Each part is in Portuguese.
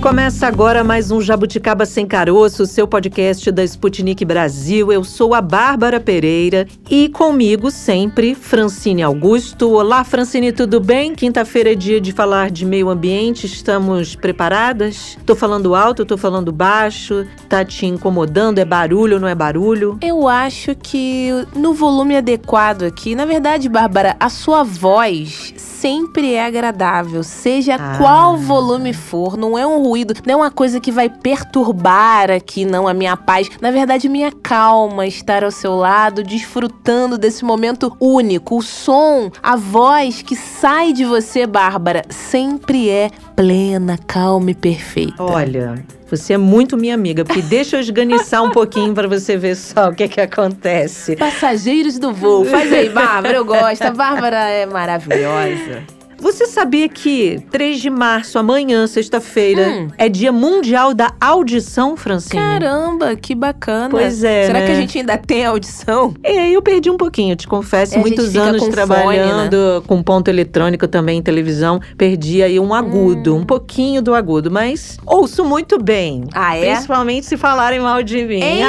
Começa agora mais um Jabuticaba Sem Caroço, seu podcast da Sputnik Brasil. Eu sou a Bárbara Pereira e comigo sempre Francine Augusto. Olá, Francine, tudo bem? Quinta-feira é dia de falar de meio ambiente. Estamos preparadas? Tô falando alto, tô falando baixo? Tá te incomodando? É barulho não é barulho? Eu acho que no volume adequado aqui, na verdade, Bárbara, a sua voz sempre é agradável, seja ah. qual volume for, não é um ruído, não é uma coisa que vai perturbar aqui, não, a minha paz. Na verdade, minha calma estar ao seu lado, desfrutando desse momento único. O som, a voz que sai de você, Bárbara, sempre é plena, calma e perfeita. Olha, você é muito minha amiga, porque deixa eu esganiçar um pouquinho para você ver só o que é que acontece. Passageiros do voo. Faz aí, Bárbara, eu gosto. A Bárbara é maravilhosa. Você sabia que 3 de março, amanhã, sexta-feira, hum. é dia mundial da audição, Francine? Caramba, que bacana. Pois é. Será né? que a gente ainda tem audição? É, eu perdi um pouquinho, te confesso. É, muitos anos trabalhando fone, né? com ponto eletrônico também em televisão. Perdi aí um agudo, hum. um pouquinho do agudo, mas ouço muito bem. Ah, é? Principalmente se falarem mal de mim. Hein?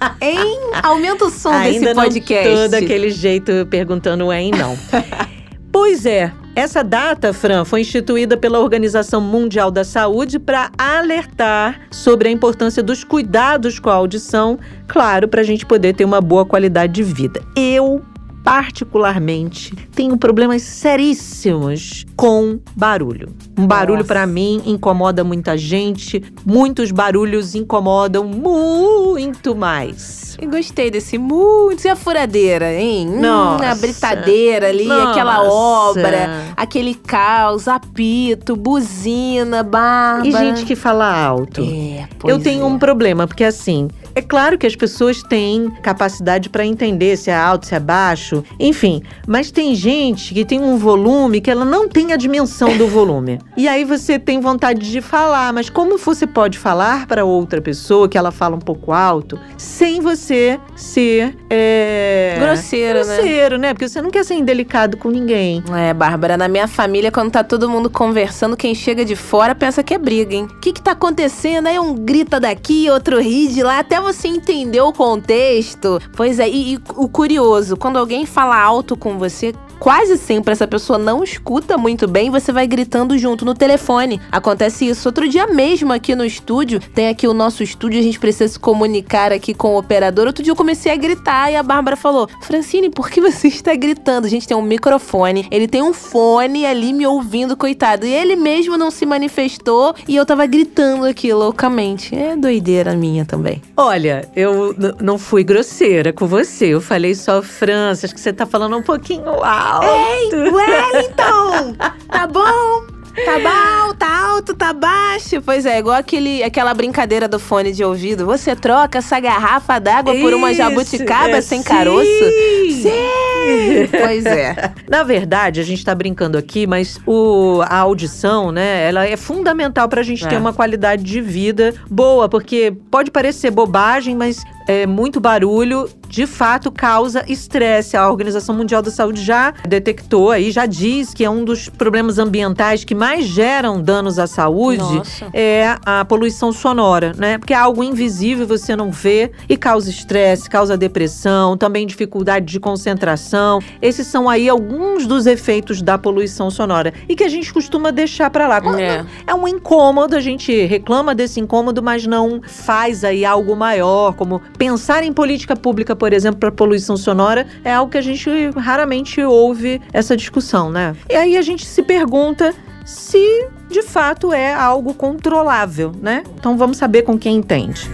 Ah. hein? Aumenta o som Ainda desse podcast. Não tô daquele jeito perguntando hein, não. pois é, essa data, Fran, foi instituída pela Organização Mundial da Saúde para alertar sobre a importância dos cuidados com a audição, claro, para a gente poder ter uma boa qualidade de vida. Eu particularmente, tenho problemas seríssimos com barulho. Um barulho para mim incomoda muita gente, muitos barulhos incomodam muito mais. Eu gostei desse muito. E a furadeira, hein? Hum, Nossa. Hum, a britadeira ali, Nossa. aquela obra, aquele caos, apito, buzina, barba. E gente que fala alto. É, Eu tenho é. um problema, porque assim, é claro que as pessoas têm capacidade para entender se é alto, se é baixo, enfim. Mas tem gente que tem um volume que ela não tem a dimensão do volume. e aí você tem vontade de falar, mas como você pode falar para outra pessoa que ela fala um pouco alto, sem você ser. É... Grosseiro, né? Grosseiro, né? Porque você não quer ser indelicado com ninguém. É, Bárbara, na minha família, quando tá todo mundo conversando, quem chega de fora pensa que é briga, hein? O que que tá acontecendo? Aí um grita daqui, outro ri de lá, até você entendeu o contexto. Pois é, e, e o curioso, quando alguém fala alto com você, quase sempre essa pessoa não escuta muito bem, você vai gritando junto no telefone. Acontece isso. Outro dia mesmo aqui no estúdio, tem aqui o nosso estúdio, a gente precisa se comunicar aqui com o operador. Outro dia eu comecei a gritar e a Bárbara falou: Francine, por que você está gritando? A gente tem um microfone, ele tem um fone ali me ouvindo, coitado. E ele mesmo não se manifestou e eu tava gritando aqui loucamente. É doideira minha também. Olha, eu não fui grosseira com você. Eu falei só, França, acho que você tá falando um pouquinho alto alto. Ei, Wellington! tá bom? Tá bom, tá alto, tá baixo. Pois é, igual aquele, aquela brincadeira do fone de ouvido. Você troca essa garrafa d'água por uma jabuticaba é, sem sim. caroço? Sim! pois é. Na verdade, a gente tá brincando aqui, mas o, a audição, né, ela é fundamental pra gente é. ter uma qualidade de vida boa, porque pode parecer bobagem, mas é, muito barulho de fato causa estresse. A Organização Mundial da Saúde já detectou aí, já diz que é um dos problemas ambientais que mais geram danos à saúde Nossa. é a poluição sonora, né? Porque é algo invisível, você não vê e causa estresse, causa depressão, também dificuldade de concentração. Esses são aí alguns dos efeitos da poluição sonora e que a gente costuma deixar para lá. É. é um incômodo, a gente reclama desse incômodo, mas não faz aí algo maior, como pensar em política pública, por exemplo, para poluição sonora, é algo que a gente raramente ouve essa discussão, né? E aí a gente se pergunta se de fato é algo controlável, né? Então vamos saber com quem entende.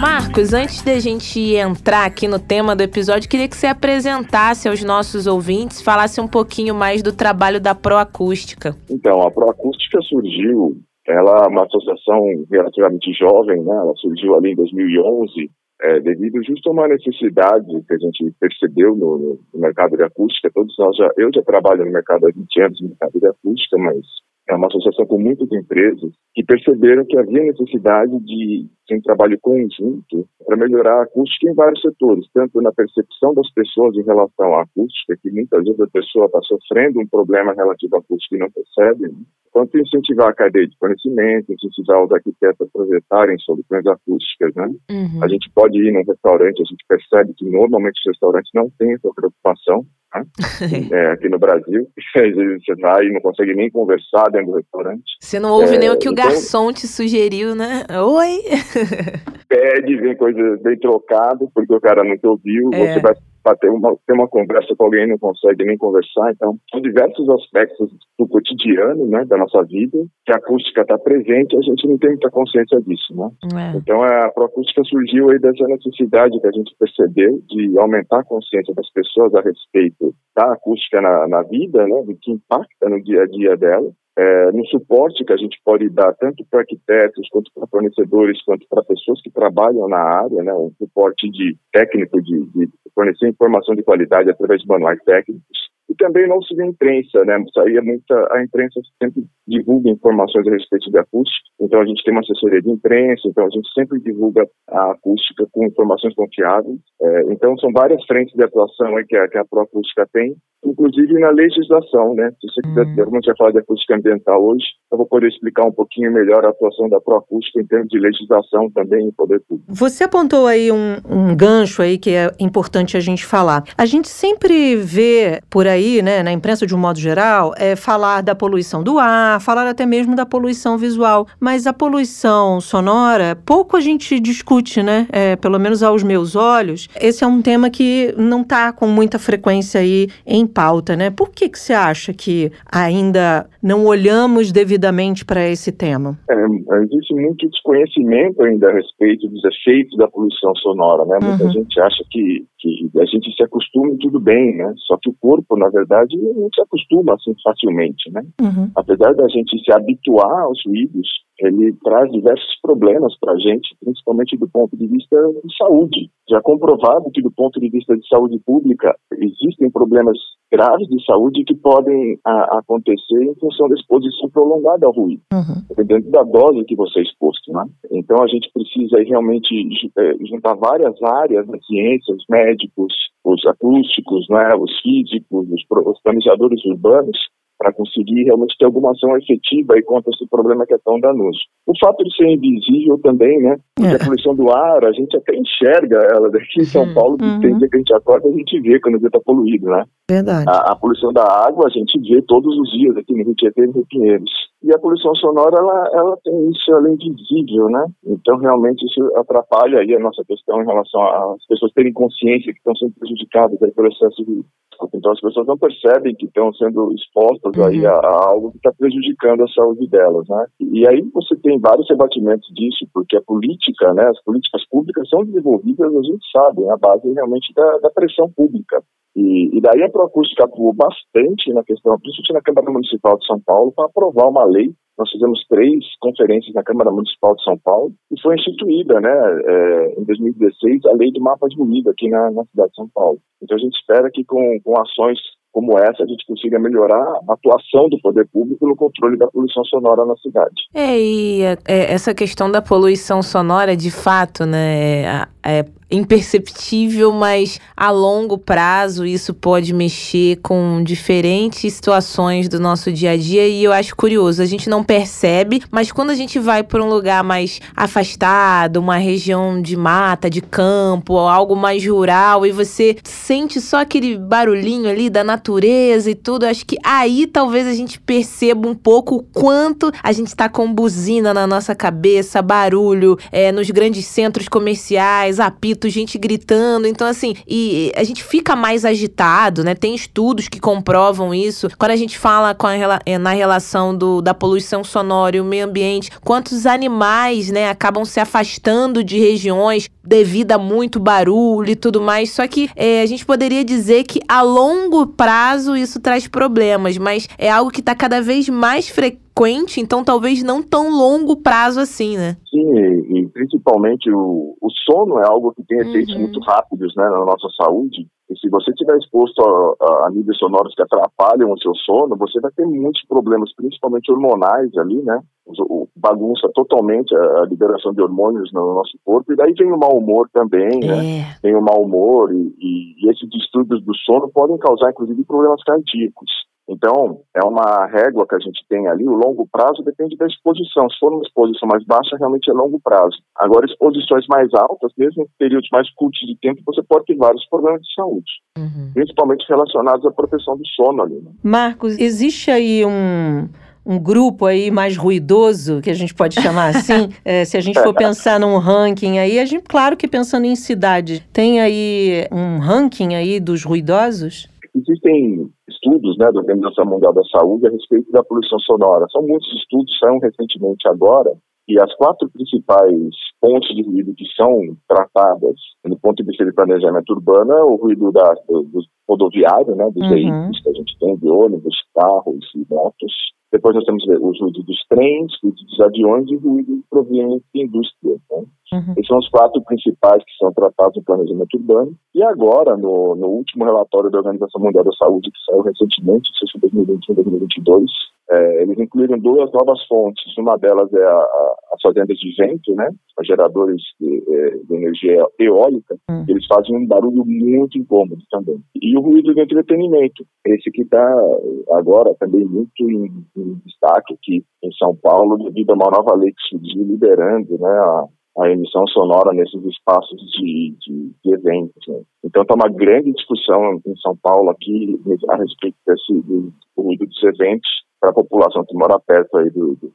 Marcos, antes da gente entrar aqui no tema do episódio, queria que você apresentasse aos nossos ouvintes, falasse um pouquinho mais do trabalho da Proacústica. Então, a Proacústica surgiu ela é uma associação relativamente jovem, né? Ela surgiu ali em 2011, é, devido justo a uma necessidade que a gente percebeu no, no, mercado de acústica. Todos nós já, eu já trabalho no mercado há 20 anos no mercado de acústica, mas é uma associação com muitas empresas que perceberam que havia necessidade de assim, um trabalho conjunto para melhorar a acústica em vários setores, tanto na percepção das pessoas em relação à acústica, que muitas vezes a pessoa está sofrendo um problema relativo à acústica e não percebe, né? quanto incentivar a cadeia de conhecimento, incentivar os arquitetos a projetarem soluções acústicas, né? Uhum. A gente pode ir num restaurante, a gente percebe que normalmente os restaurantes não têm essa preocupação, né? é, aqui no Brasil. Às vezes você vai e não consegue nem conversar dentro do restaurante. Você não ouve é, nem o que o então, garçom te sugeriu, né? Oi! Pede, vem coisa bem trocado, porque o cara não te ouviu, é. você vai para ter uma, ter uma conversa com alguém não consegue nem conversar. Então, são diversos aspectos do cotidiano, né, da nossa vida, que a acústica está presente e a gente não tem muita consciência disso, né? É. Então, a proacústica surgiu aí dessa necessidade que a gente percebeu de aumentar a consciência das pessoas a respeito da acústica na, na vida, né, do que impacta no dia a dia dela é, no suporte que a gente pode dar tanto para arquitetos, quanto para fornecedores, quanto para pessoas que trabalham na área, né, um suporte de técnico de, de fornecer informação de qualidade através de manuais técnicos, e também não se vê imprensa, né? Saía muita, a imprensa sempre divulga informações a respeito de acústica, então a gente tem uma assessoria de imprensa, então a gente sempre divulga a acústica com informações confiáveis. É, então são várias frentes de atuação que a, que a Proacústica tem, inclusive na legislação, né? Se você quiser, uhum. a gente vai falar de acústica ambiental hoje, eu vou poder explicar um pouquinho melhor a atuação da Proacústica em termos de legislação também em poder público. Você apontou aí um, um gancho aí que é importante a gente falar. A gente sempre vê por aí, né, na imprensa de um modo geral, é falar da poluição do ar, falar até mesmo da poluição visual, mas a poluição sonora, pouco a gente discute, né? É, pelo menos aos meus olhos, esse é um tema que não está com muita frequência aí em pauta, né? Por que, que você acha que ainda não olhamos devidamente para esse tema? É, existe muito desconhecimento ainda a respeito dos efeitos da poluição sonora, né? Muita uhum. gente acha que, que a gente se acostuma e tudo bem, né? Só que o corpo, na verdade, não se acostuma assim facilmente, né? Uhum. Apesar da gente se habituar aos ruídos, ele traz diversos problemas para a gente, principalmente do ponto de vista de saúde. Já comprovado que, do ponto de vista de saúde pública, existem problemas graves de saúde que podem a, acontecer em função da exposição prolongada ao ruído, uhum. dependendo da dose que você é exposto. Né? Então, a gente precisa realmente é, juntar várias áreas da ciência, os médicos, os acústicos, né, os físicos, os, os planejadores urbanos, para conseguir realmente ter alguma ação efetiva aí contra esse problema que é tão danoso. O fato de ser invisível também, né? Porque é. a poluição do ar, a gente até enxerga ela daqui em São Paulo, uhum. tem dia que a gente acorda a gente vê quando o dia está poluído, né? Verdade. A, a, poluição da água a gente vê todos os dias aqui no Rio Tietê e no Rio Pinheiros. E a poluição sonora, ela, ela tem isso, ela é invisível, né? Então, realmente, isso atrapalha aí a nossa questão em relação às pessoas terem consciência que estão sendo prejudicadas aí pelo excesso de então as pessoas não percebem que estão sendo expostas uhum. aí a, a, algo que está prejudicando a saúde delas, né? E aí você tem vários rebatimentos disso, porque a política, né, as políticas públicas são desenvolvidas, a gente sabe, a base realmente da, da pressão pública. E, e, daí a Proacústica atuou bastante na questão, principalmente na Câmara Municipal de São Paulo, para aprovar uma lei. Nós fizemos três conferências na Câmara Municipal de São Paulo e foi instituída, né, é, em 2016, a lei do mapa de ruído aqui na, na, cidade de São Paulo. Então a gente espera que com, com ações como essa, a gente consiga melhorar a atuação do poder público no controle da poluição sonora na cidade. É, e é, essa questão da poluição sonora, de fato, né, é, é imperceptível, mas a longo prazo isso pode mexer com diferentes situações do nosso dia a dia e eu acho curioso, a gente não percebe, mas quando a gente vai para um lugar mais afastado, uma região de mata, de campo, algo mais rural e você sente só aquele barulhinho ali da natureza e tudo, acho que aí talvez a gente perceba um pouco o quanto a gente está com buzina na nossa cabeça, barulho é, nos grandes centros comerciais, apito gente gritando. Então, assim, e a gente fica mais agitado, né? Tem estudos que comprovam isso. Quando a gente fala com a, eh, na relação do, da poluição sonora e o meio ambiente, quantos animais, né, acabam se afastando de regiões devido a muito barulho e tudo mais. Só que é, a gente poderia dizer que a longo prazo isso traz problemas, mas é algo que está cada vez mais frequente frequente, então talvez não tão longo prazo assim, né? Sim, e, e principalmente o, o sono é algo que tem efeitos uhum. muito rápidos né, na nossa saúde. E se você estiver exposto a, a, a, níveis sonoros que atrapalham o seu sono, você vai ter muitos problemas, principalmente hormonais ali, né? O, o bagunça totalmente a, a, liberação de hormônios no nosso corpo. E daí vem o mau humor também, né? é. né? Vem o mau humor e, e, e esses distúrbios do sono podem causar, inclusive, problemas cardíacos. Então, é uma régua que a gente tem ali. O longo prazo depende da exposição. Se for uma exposição mais baixa, realmente é longo prazo. Agora, exposições mais altas, mesmo em períodos mais curtos de tempo, você pode ter vários problemas de saúde, uhum. principalmente relacionados à proteção do sono ali. Né? Marcos, existe aí um um grupo aí mais ruidoso, que a gente pode chamar assim, é, se a gente for pensar num ranking aí, a gente, claro que pensando em cidade, tem aí um ranking aí dos ruidosos? Existem estudos né, da Organização Mundial da Saúde a respeito da poluição sonora. São muitos estudos, saíram recentemente agora, e as quatro principais fontes de ruído que são tratadas no ponto de vista de planejamento urbano é o ruído da, do, do rodoviário, né, dos uhum. veículos que a gente tem, de ônibus, carros e motos, depois nós temos os ruídos dos trens, ruídos dos aviões e ruído proveniente de indústria. Né? Uhum. Esses são os quatro principais que são tratados no planejamento urbano. E agora, no, no último relatório da Organização Mundial da Saúde, que saiu recentemente, se foi 2021 2022, é, eles incluíram duas novas fontes. Uma delas é a, a, as fazendas de vento, né? Os geradores de, é, de energia eólica. Uhum. Eles fazem um barulho muito incômodo também. E o ruído do entretenimento. Esse que está agora também muito em, em destaque aqui em São Paulo, devido a uma nova lei que surgiu liberando né, a, a emissão sonora nesses espaços de, de, de eventos. Né? Então está uma grande discussão em São Paulo aqui a respeito desse do ruído dos eventos para a população que mora perto aí do, do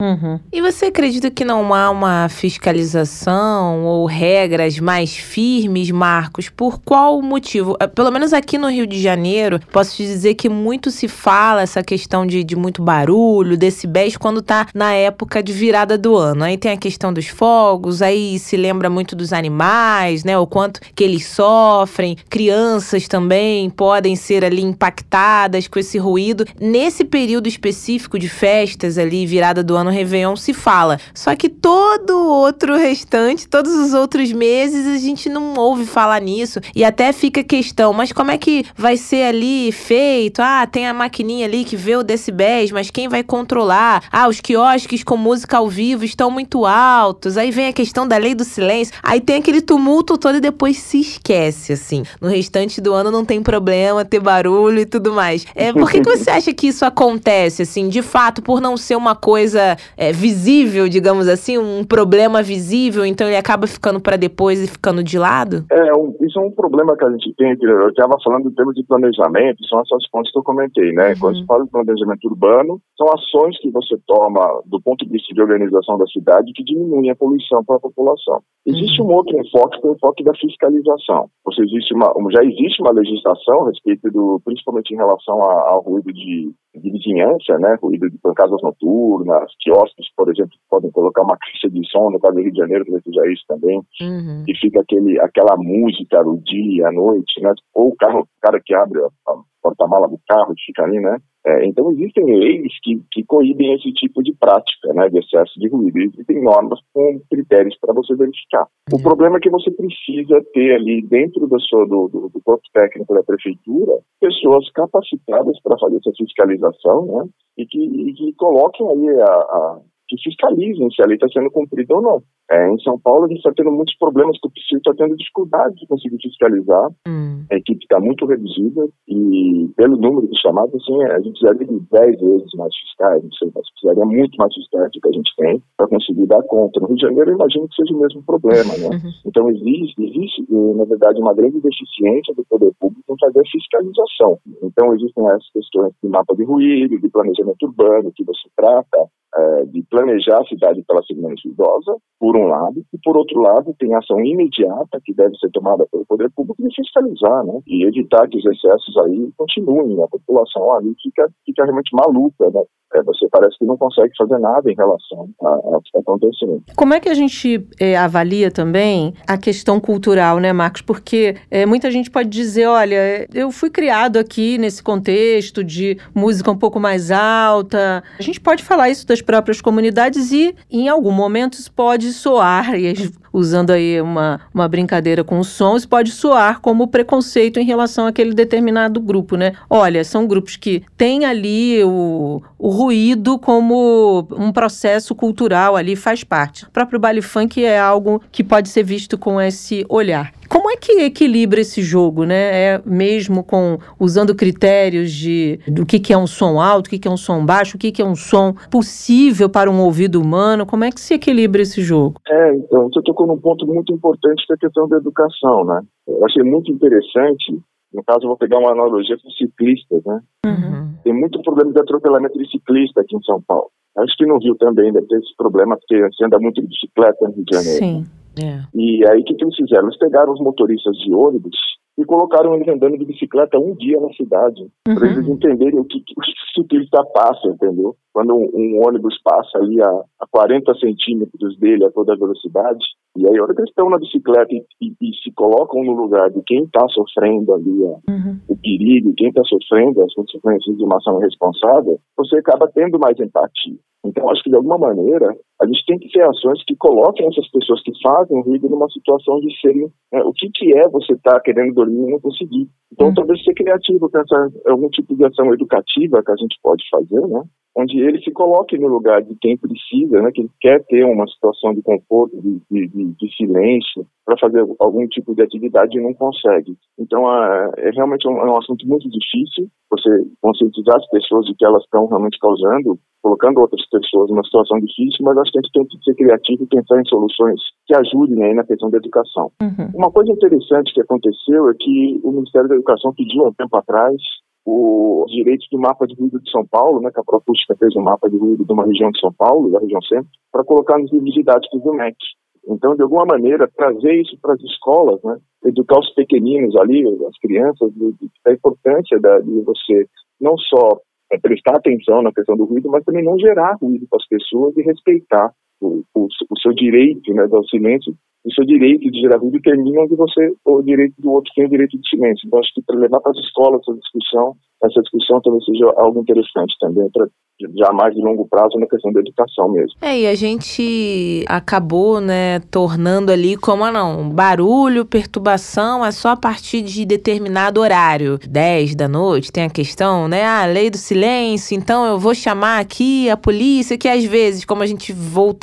Uhum. E você acredita que não há uma fiscalização ou regras mais firmes, Marcos? Por qual motivo? Eh, pelo menos aqui no Rio de Janeiro, posso te dizer que muito se fala essa questão de, de muito barulho, decibéis, quando tá na época de virada do ano. Aí tem a questão dos fogos, aí se lembra muito dos animais, né? O quanto que eles sofrem. Crianças também podem ser ali impactadas com esse ruído. Nesse período específico de festas ali, ali, virada do ano, Réveillon, se fala. Só que todo outro restante, todos os outros meses, a gente não ouve falar nisso. E até fica questão, mas como é que vai ser ali feito? Ah, tem a maquininha ali que vê o decibéis, mas quem vai controlar? Ah, os quiosques com música ao vivo estão muito altos. Aí vem a questão da lei do silêncio. Aí tem aquele tumulto todo e depois se esquece, assim. No restante do ano não tem problema ter barulho e tudo mais. É, por que, que você acha que isso acontece, assim? De fato, por não ser uma uma coisa é, visível, digamos assim, um problema visível, então ele acaba ficando para depois e ficando de lado? É, um, isso é um problema que a gente tem, eu estava falando em termos de planejamento, são essas pontes que eu comentei, né? Uhum. Quando se fala de planejamento urbano, são ações que você toma do ponto de vista de organização da cidade que diminuem a poluição para a população. Existe uhum. um outro enfoque, que é o enfoque da fiscalização. Você existe uma, já existe uma legislação a respeito do, principalmente em relação ao ruído de de vizinhança, né, ruído de casas noturnas, quiosques, por exemplo, podem colocar uma caixa de som, no caso do Rio de Janeiro, talvez seja isso também, uhum. e fica aquele, aquela música no dia, à noite, né, ou o carro, o cara que abre a, a porta-mala do carro e fica ali, né, é, então existem leis que, que coíbem esse tipo de prática, né, de excesso de ruído, existem normas com critérios para você verificar. Uhum. O problema é que você precisa ter ali dentro do, seu, do, do, do corpo técnico da prefeitura pessoas capacitadas para fazer essa fiscalização, né, e que, e que coloquem aí a, a que fiscalizem se a lei está sendo cumprida ou não. É, em São Paulo, a gente está tendo muitos problemas que o PSIL está tendo dificuldade de conseguir fiscalizar. Hum. A equipe está muito reduzida e, pelo número de chamados, assim, a gente precisaria de 10 vezes mais fiscais, não sei, mas precisaria muito mais fiscais do que a gente tem para conseguir dar conta. No Rio de Janeiro, eu imagino que seja o mesmo problema, né? Uhum. Então, existe, existe, na verdade, uma grande deficiência do poder público em fazer fiscalização. Então, existem essas questões de mapa de ruído, de planejamento urbano, que você trata, é, de planejar a cidade para ela ser menos idosa, por um lado, e por outro lado tem ação imediata que deve ser tomada pelo poder público de fiscalizar, né? E evitar que os excessos aí continuem, a população ali fica, fica realmente maluca, né? É, você parece que não consegue fazer nada em relação ao que está acontecendo. Como é que a gente é, avalia também a questão cultural, né, Marcos? Porque é, muita gente pode dizer, olha, eu fui criado aqui nesse contexto de música um pouco mais alta. A gente pode falar isso das próprias comunidades e, em algum momento, isso pode soar, e usando aí uma, uma brincadeira com o som, isso pode soar como preconceito em relação àquele determinado grupo, né? Olha, são grupos que têm ali o, o ruído como um processo cultural ali, faz parte. O próprio baile funk é algo que pode ser visto com esse olhar. Como é que equilibra esse jogo, né? É mesmo com usando critérios de do que, que é um som alto, o que, que é um som baixo, o que, que é um som possível para um ouvido humano? Como é que se equilibra esse jogo? É, então, você tocou num ponto muito importante que é a questão da educação, né? Eu achei muito interessante no caso, eu vou pegar uma analogia com ciclistas, né? Uhum. Tem muito problema de atropelamento de ciclista aqui em São Paulo. Acho que no Rio também deve ter esse problema, porque você anda muito de bicicleta no Rio de Janeiro. Sim. É. E aí, o que, que eles fizeram? Eles pegaram os motoristas de ônibus e colocaram eles andando de bicicleta um dia na cidade, uhum. para eles entenderem o que, que o ciclista passa, entendeu? Quando um, um ônibus passa ali a, a 40 centímetros dele a toda velocidade, e aí, a hora que eles estão na bicicleta e, e, e se colocam no lugar de quem está sofrendo ali uhum. o perigo, quem está sofrendo as consequências de uma ação irresponsável, você acaba tendo mais empatia. Então, acho que de alguma maneira, a gente tem que ter ações que coloquem essas pessoas que fazem ruído numa situação de serem. Né, o que, que é você estar tá querendo dormir e não conseguir? Então, uhum. talvez ser criativo, pensar algum tipo de ação educativa que a gente pode fazer, né? Onde ele se coloque no lugar de quem precisa, né, que quer ter uma situação de conforto, de, de, de silêncio, para fazer algum tipo de atividade e não consegue. Então, é realmente um, é um assunto muito difícil, você conscientizar as pessoas de que elas estão realmente causando, colocando outras pessoas numa situação difícil, mas acho que a gente tem que ser criativo e pensar em soluções que ajudem aí na questão da educação. Uhum. Uma coisa interessante que aconteceu é que o Ministério da Educação pediu há um tempo atrás os direitos do mapa de ruído de São Paulo, né, que a Propústica fez um mapa de ruído de uma região de São Paulo, da região centro, para colocar nos livros didáticos do MEC. Então, de alguma maneira, trazer isso para as escolas, né, educar os pequeninos ali, as crianças, da importância da, de você não só é, prestar atenção na questão do ruído, mas também não gerar ruído para as pessoas e respeitar o, o, o seu direito né, ao silêncio o seu direito de gerar ruído termina onde você, o direito do outro tem o direito de silêncio. Então, acho que para levar para as escolas essa discussão, essa discussão talvez seja algo interessante também para já mais de longo prazo na questão da educação mesmo. É, e a gente acabou, né, tornando ali como, ah, não, barulho, perturbação é só a partir de determinado horário. 10 da noite, tem a questão, né, a lei do silêncio, então eu vou chamar aqui a polícia, que às vezes, como a gente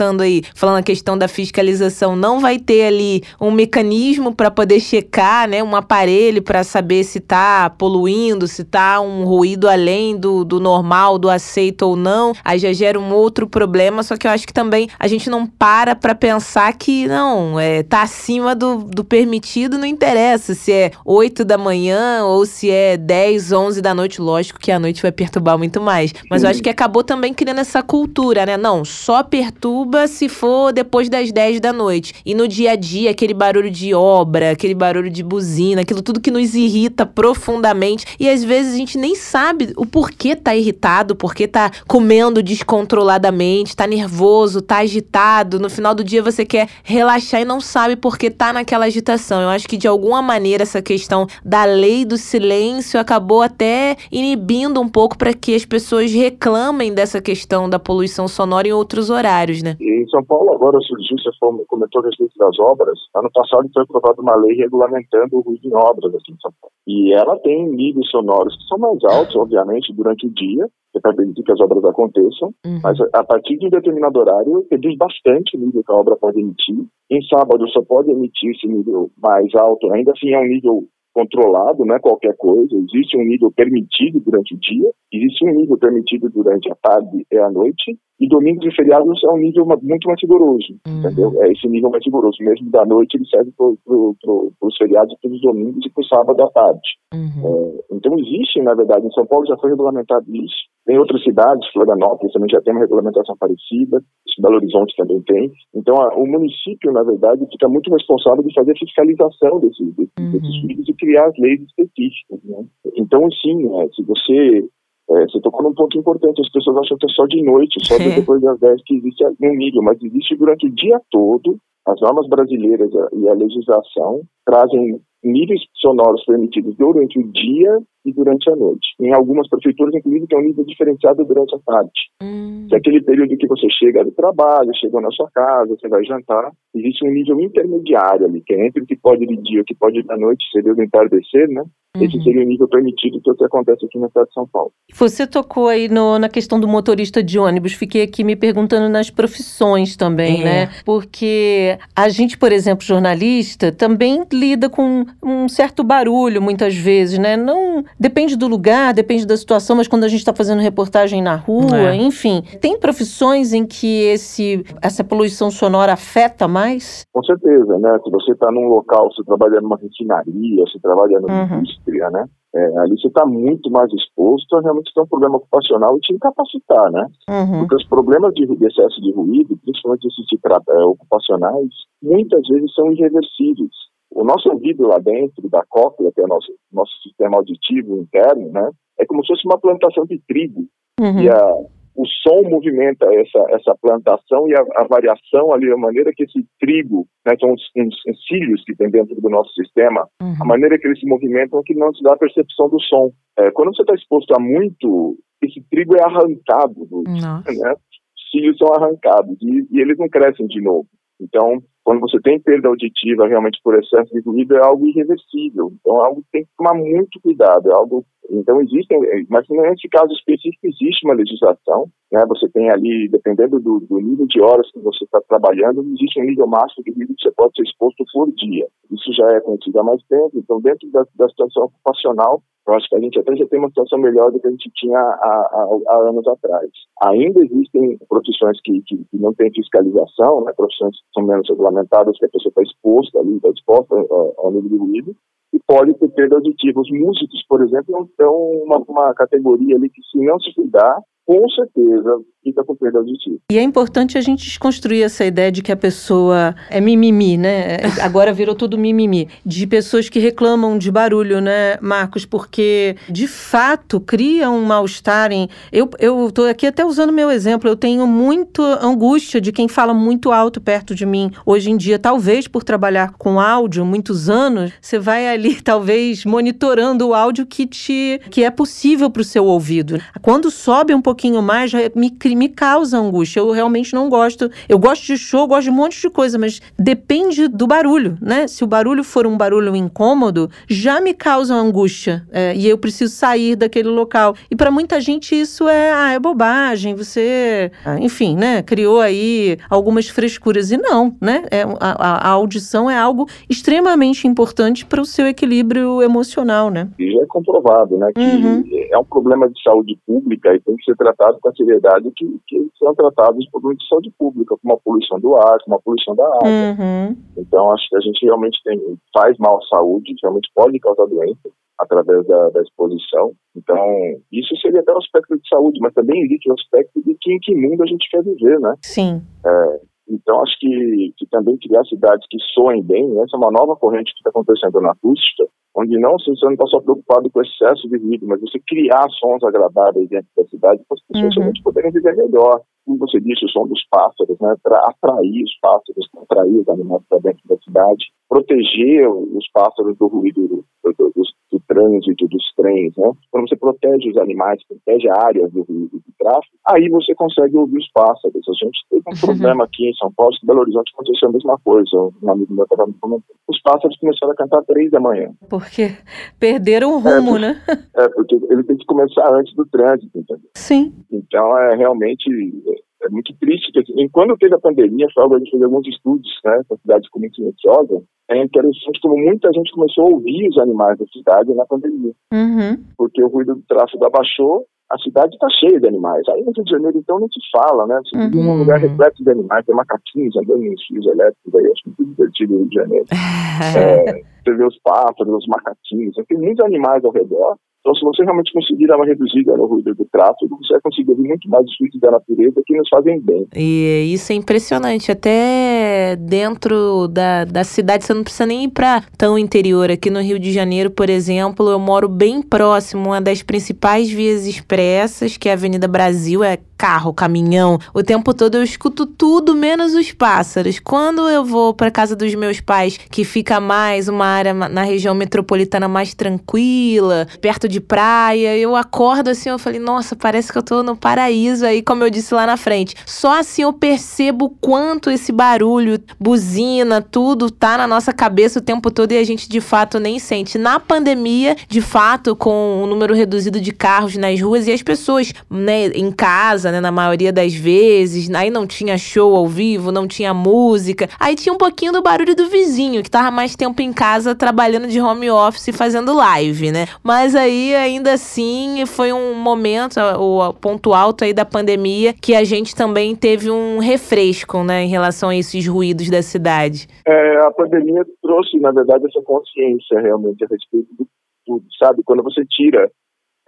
voltando aí, falando a questão da fiscalização, não vai ter ali um mecanismo para poder checar, né, um aparelho para saber se tá poluindo, se tá um ruído além do, do normal, do aceito ou não, aí já gera um outro problema. Só que eu acho que também a gente não para pra pensar que não, é, tá acima do, do permitido, não interessa se é 8 da manhã ou se é 10, 11 da noite. Lógico que a noite vai perturbar muito mais. Mas eu acho que acabou também criando essa cultura, né? Não, só perturba se for depois das 10 da noite. E no dia a dia, aquele barulho de obra, aquele barulho de buzina, aquilo tudo que nos irrita profundamente. E às vezes a gente nem sabe o porquê tá irritado, porquê tá comendo descontroladamente, tá nervoso, tá agitado. No final do dia você quer relaxar e não sabe porque tá naquela agitação. Eu acho que de alguma maneira essa questão da lei do silêncio acabou até inibindo um pouco para que as pessoas reclamem dessa questão da poluição sonora em outros horários, né? Em São Paulo agora surgiu, você comentou a respeito das obras. Ano passado foi aprovada uma lei regulamentando o ruído em obras aqui em São Paulo. E ela tem níveis sonoros que são mais altos, obviamente, durante o dia, para permitir que as obras aconteçam, uhum. mas a partir de um determinado horário reduz bastante o nível que a obra pode emitir. Em sábado só pode emitir esse nível mais alto, ainda assim é um nível controlado, não é qualquer coisa, existe um nível permitido durante o dia, existe um nível permitido durante a tarde e a noite, e domingos e feriados é um nível muito mais rigoroso, uhum. entendeu? É esse nível mais rigoroso. Mesmo da noite ele serve para pro, pro, os feriados, para os domingos e para o sábado à tarde. Uhum. É, então existe, na verdade, em São Paulo já foi regulamentado isso. Tem outras cidades, Florianópolis também já tem uma regulamentação parecida, Belo Horizonte também tem. Então a, o município, na verdade, fica muito responsável de fazer a fiscalização desse, desse, uhum. desses filhos e criar as leis específicas. Né? Então, sim, né, se você é, você tocou num ponto importante, as pessoas acham que é só de noite, só é. depois das 10 que existe nível, mas existe durante o dia todo. As normas brasileiras e a legislação trazem níveis sonoros permitidos durante o dia e durante a noite. Em algumas prefeituras, inclusive, tem um nível diferenciado durante a tarde. Hum. Se é aquele período que você chega do trabalho, chegou na sua casa, você vai jantar, existe um nível intermediário ali, que é entre o que pode ir de dia e o que pode ir da noite, seria o entardecer, né? Uhum. Esse seria o nível permitido que é o que acontece aqui na cidade de São Paulo. Você tocou aí no, na questão do motorista de ônibus. Fiquei aqui me perguntando nas profissões também, é. né? Porque a gente, por exemplo, jornalista, também lida com um certo barulho muitas vezes, né? Não depende do lugar, depende da situação, mas quando a gente está fazendo reportagem na rua, é. enfim, tem profissões em que esse essa poluição sonora afeta mais? Com certeza, né? Se você está num local, você trabalha numa refinaria, você trabalha numa uhum. indústria, né? É, ali você está muito mais exposto a realmente ter um problema ocupacional e te incapacitar, né? Uhum. Porque os problemas de, de, excesso de ruído, principalmente esses de, é, ocupacionais, muitas vezes são irreversíveis. O nosso ouvido lá dentro da cóclea, que é o nosso, nosso sistema auditivo interno, né? É como se fosse uma plantação de trigo. Uhum. E a, o som movimenta essa, essa plantação e a, a, variação ali, a maneira que esse trigo, né, são os, os cílios que tem dentro do nosso sistema, uhum. a maneira que eles se movimentam é que não te dá a percepção do som. É, quando você está exposto a muito, esse trigo é arrancado, do, né? Os cílios são arrancados e, e eles não crescem de novo. Então, quando você tem perda auditiva realmente por excesso de ruído, é algo irreversível. Então, é algo que tem que tomar muito cuidado. É algo. Então, existem, mas nesse caso específico, existe uma legislação. Né? Você tem ali, dependendo do, do nível de horas que você está trabalhando, existe um nível máximo de ruído que você pode ser exposto por dia. Isso já é conhecido há mais tempo. Então, dentro da, da situação ocupacional, eu acho que a gente até já tem uma situação melhor do que a gente tinha há, há, há anos atrás. Ainda existem profissões que, que, que, não têm fiscalização, né, profissões que são menos regulamentadas, que a pessoa está exposta ali, está exposta ao, ao nível do ruído, e pode ter perda auditiva. Os músicos, por exemplo, são uma, uma categoria ali que, se não se cuidar, com certeza fica com perda auditiva. E é importante a gente desconstruir essa ideia de que a pessoa é mimimi, né? Agora virou tudo mimimi. De pessoas que reclamam de barulho, né, Marcos? Porque, de fato, cria um mal-estar em... Eu, eu tô aqui até usando meu exemplo. Eu tenho muito angústia de quem fala muito alto perto de mim. Hoje em dia, talvez por trabalhar com áudio muitos anos, você vai ali, talvez, monitorando o áudio que, te, que é possível para o seu ouvido. Quando sobe um pouquinho mais, já me me causa angústia. Eu realmente não gosto. Eu gosto de show, gosto de um monte de coisa, mas depende do barulho, né? Se o barulho for um barulho incômodo, já me causa angústia. É, e eu preciso sair daquele local. E para muita gente isso é, ah, é bobagem. Você, ah, enfim, né? Criou aí algumas frescuras. E não, né? É, a, a audição é algo extremamente importante para o seu equilíbrio emocional, né? E já é comprovado, né? Que uhum. é um problema de saúde pública e tem que ser tratado com a seriedade que que, são tratados por problemas de saúde pública, como a poluição do ar, como a poluição da água. Uhum. Então, acho que a gente realmente tem, faz mal à saúde, realmente pode causar doença através da, da, exposição. Então, isso seria até um aspecto de saúde, mas também existe o um aspecto de que em que mundo a gente quer viver, né? Sim. É, então, acho que, que também criar cidades que soem bem, essa é uma nova corrente que está acontecendo na acústica, onde não você não está só preocupado com o excesso de ruído, mas você criar sons agradáveis dentro da cidade para as pessoas uhum. poderem viver melhor. Como você disse, o som dos pássaros, né, para atrair os pássaros, atrair os animais para dentro da cidade, proteger os pássaros do ruído do, do, do, do trânsito, dos trens, né? Quando você protege os animais, protege a área do ruído do tráfego, aí você consegue ouvir os pássaros. A gente teve um uhum. problema aqui em São Paulo, em Belo Horizonte aconteceu a mesma coisa. Um amigo meu estava me comentando. Os pássaros começaram a cantar três da manhã. Porque perderam o rumo, é, né? É, porque ele tem que começar antes do trânsito, entendeu? Sim. Então, é realmente é muito triste. Que, assim, quando teve a pandemia, foi algo a gente fez alguns estudos, né, com a cidade muito silenciosa, é interessante como muita gente começou a ouvir os animais da cidade na pandemia. Uhum. Porque o ruído do tráfego abaixou a cidade está cheia de animais. Aí no Rio de Janeiro, então, não se fala, né? Você vive num lugar repleto de animais, tem macaquinhos andando nos fios elétricos, aí acho muito divertido no Rio de Janeiro. é, você vê os pássaros, os macaquinhos, tem muitos animais ao redor. Então, se você realmente conseguir dar uma reduzida no ruído do tráfego, você vai conseguir ouvir muito mais os ruídos da natureza que nos fazem bem. E isso é impressionante. Até dentro da, da cidade, você não precisa nem ir para tão interior. Aqui no Rio de Janeiro, por exemplo, eu moro bem próximo, uma das principais vias expressas, que é a Avenida Brasil, é carro, caminhão, o tempo todo eu escuto tudo menos os pássaros. Quando eu vou para casa dos meus pais, que fica mais uma área na região metropolitana mais tranquila, perto de praia, eu acordo assim, eu falei, nossa, parece que eu tô no paraíso aí, como eu disse lá na frente. Só assim eu percebo quanto esse barulho, buzina, tudo tá na nossa cabeça o tempo todo e a gente de fato nem sente. Na pandemia, de fato, com um número reduzido de carros nas ruas e as pessoas, né, em casa casa, né? Na maioria das vezes. Aí não tinha show ao vivo, não tinha música. Aí tinha um pouquinho do barulho do vizinho, que tava mais tempo em casa trabalhando de home office fazendo live, né? Mas aí, ainda assim, foi um momento, o ponto alto aí da pandemia, que a gente também teve um refresco, né? Em relação a esses ruídos da cidade. É, a pandemia trouxe, na verdade, essa consciência realmente a respeito do tudo, sabe? Quando você tira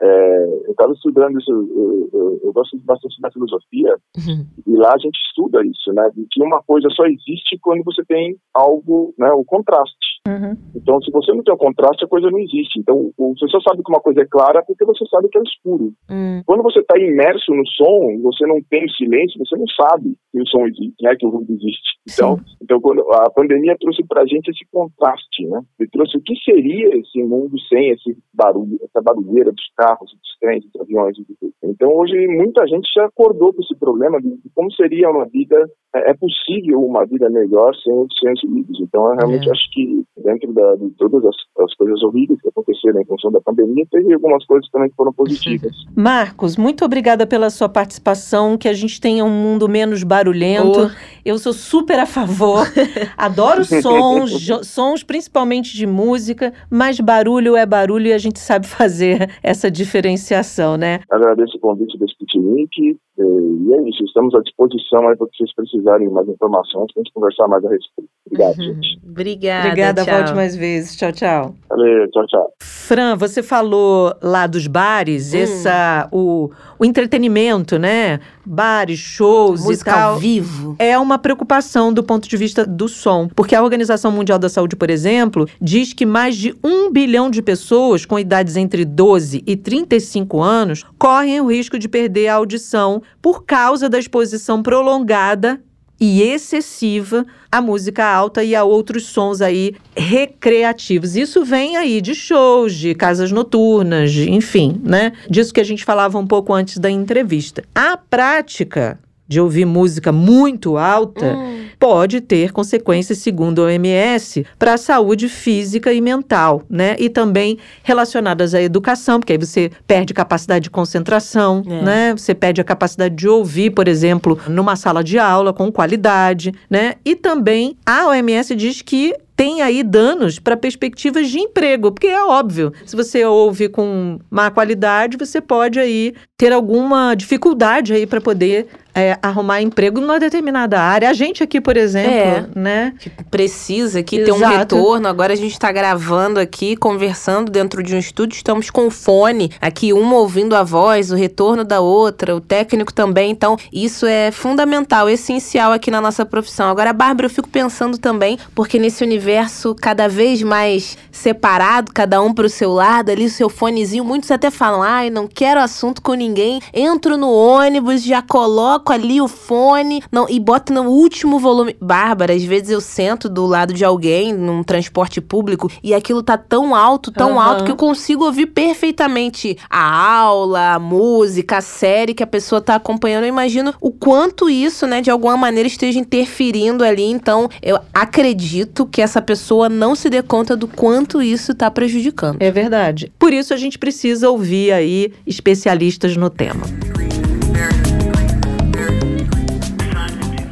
é, eu estava estudando isso, eu, eu, eu, gosto bastante da filosofia, uhum. e lá a gente estuda isso, né? De que uma coisa só existe quando você tem algo, né? O contraste. Uhum. Então, se você não tem o contraste, a coisa não existe. Então, você só sabe que uma coisa é clara porque você sabe que é escuro. Uhum. Quando você está imerso no som, você não tem o silêncio, você não sabe que o som existe, né? Que o ruído existe. Então, então quando a pandemia trouxe para a gente esse contraste, né? Ele trouxe o que seria esse mundo sem esse barulho, essa barulheira dos carros carros, dos trens, dos aviões e tudo. Então hoje muita gente já acordou com esse problema de como seria uma vida, é, é possível uma vida melhor sem, sem os ruídos. Então eu realmente é. acho que dentro da, de todas as, as, coisas horríveis que aconteceram em função da pandemia, teve algumas coisas também que foram positivas. Marcos, muito obrigada pela sua participação, que a gente tenha um mundo menos barulhento. Oh. Eu sou super a favor, adoro sons, sons principalmente de música, mas barulho é barulho e a gente sabe fazer essa diferenciação, né? Agradeço o convite do Sputnik é, e é isso, estamos à disposição aí para vocês precisarem mais informações, para a gente conversar mais a respeito. Obrigado, uhum. gente. Obrigada. Obrigada, tchau. volte mais vezes. Tchau, tchau. Valeu, tchau, tchau. Fran, você falou lá dos bares, hum. essa, o, o entretenimento, né? Bares, shows Música e tal. ao vivo. É uma preocupação do ponto de vista do som. Porque a Organização Mundial da Saúde, por exemplo, diz que mais de um bilhão de pessoas com idades entre 12 e 35 anos correm o risco de perder a audição por causa da exposição prolongada e excessiva à música alta e a outros sons aí recreativos. Isso vem aí de shows, de casas noturnas, de, enfim, né? Disso que a gente falava um pouco antes da entrevista. A prática de ouvir música muito alta hum. pode ter consequências, segundo a OMS, para a saúde física e mental, né? E também relacionadas à educação, porque aí você perde capacidade de concentração, é. né? Você perde a capacidade de ouvir, por exemplo, numa sala de aula com qualidade, né? E também a OMS diz que tem aí danos para perspectivas de emprego, porque é óbvio, se você ouve com má qualidade, você pode aí ter alguma dificuldade aí para poder é, arrumar emprego numa determinada área. A gente aqui, por exemplo, é, né? Que precisa aqui ter um retorno. Agora a gente está gravando aqui, conversando dentro de um estúdio, estamos com o fone aqui, uma ouvindo a voz, o retorno da outra, o técnico também. Então, isso é fundamental, essencial aqui na nossa profissão. Agora, Bárbara, eu fico pensando também, porque nesse universo cada vez mais separado, cada um para o seu lado, ali o seu fonezinho, muitos até falam, ai, não quero assunto com ninguém, entro no ônibus, já coloco coloco ali o fone não, e boto no último volume. Bárbara, às vezes eu sento do lado de alguém num transporte público e aquilo tá tão alto, tão uhum. alto, que eu consigo ouvir perfeitamente a aula, a música, a série que a pessoa tá acompanhando. Eu imagino o quanto isso, né, de alguma maneira esteja interferindo ali. Então, eu acredito que essa pessoa não se dê conta do quanto isso tá prejudicando. É verdade. Por isso a gente precisa ouvir aí especialistas no tema.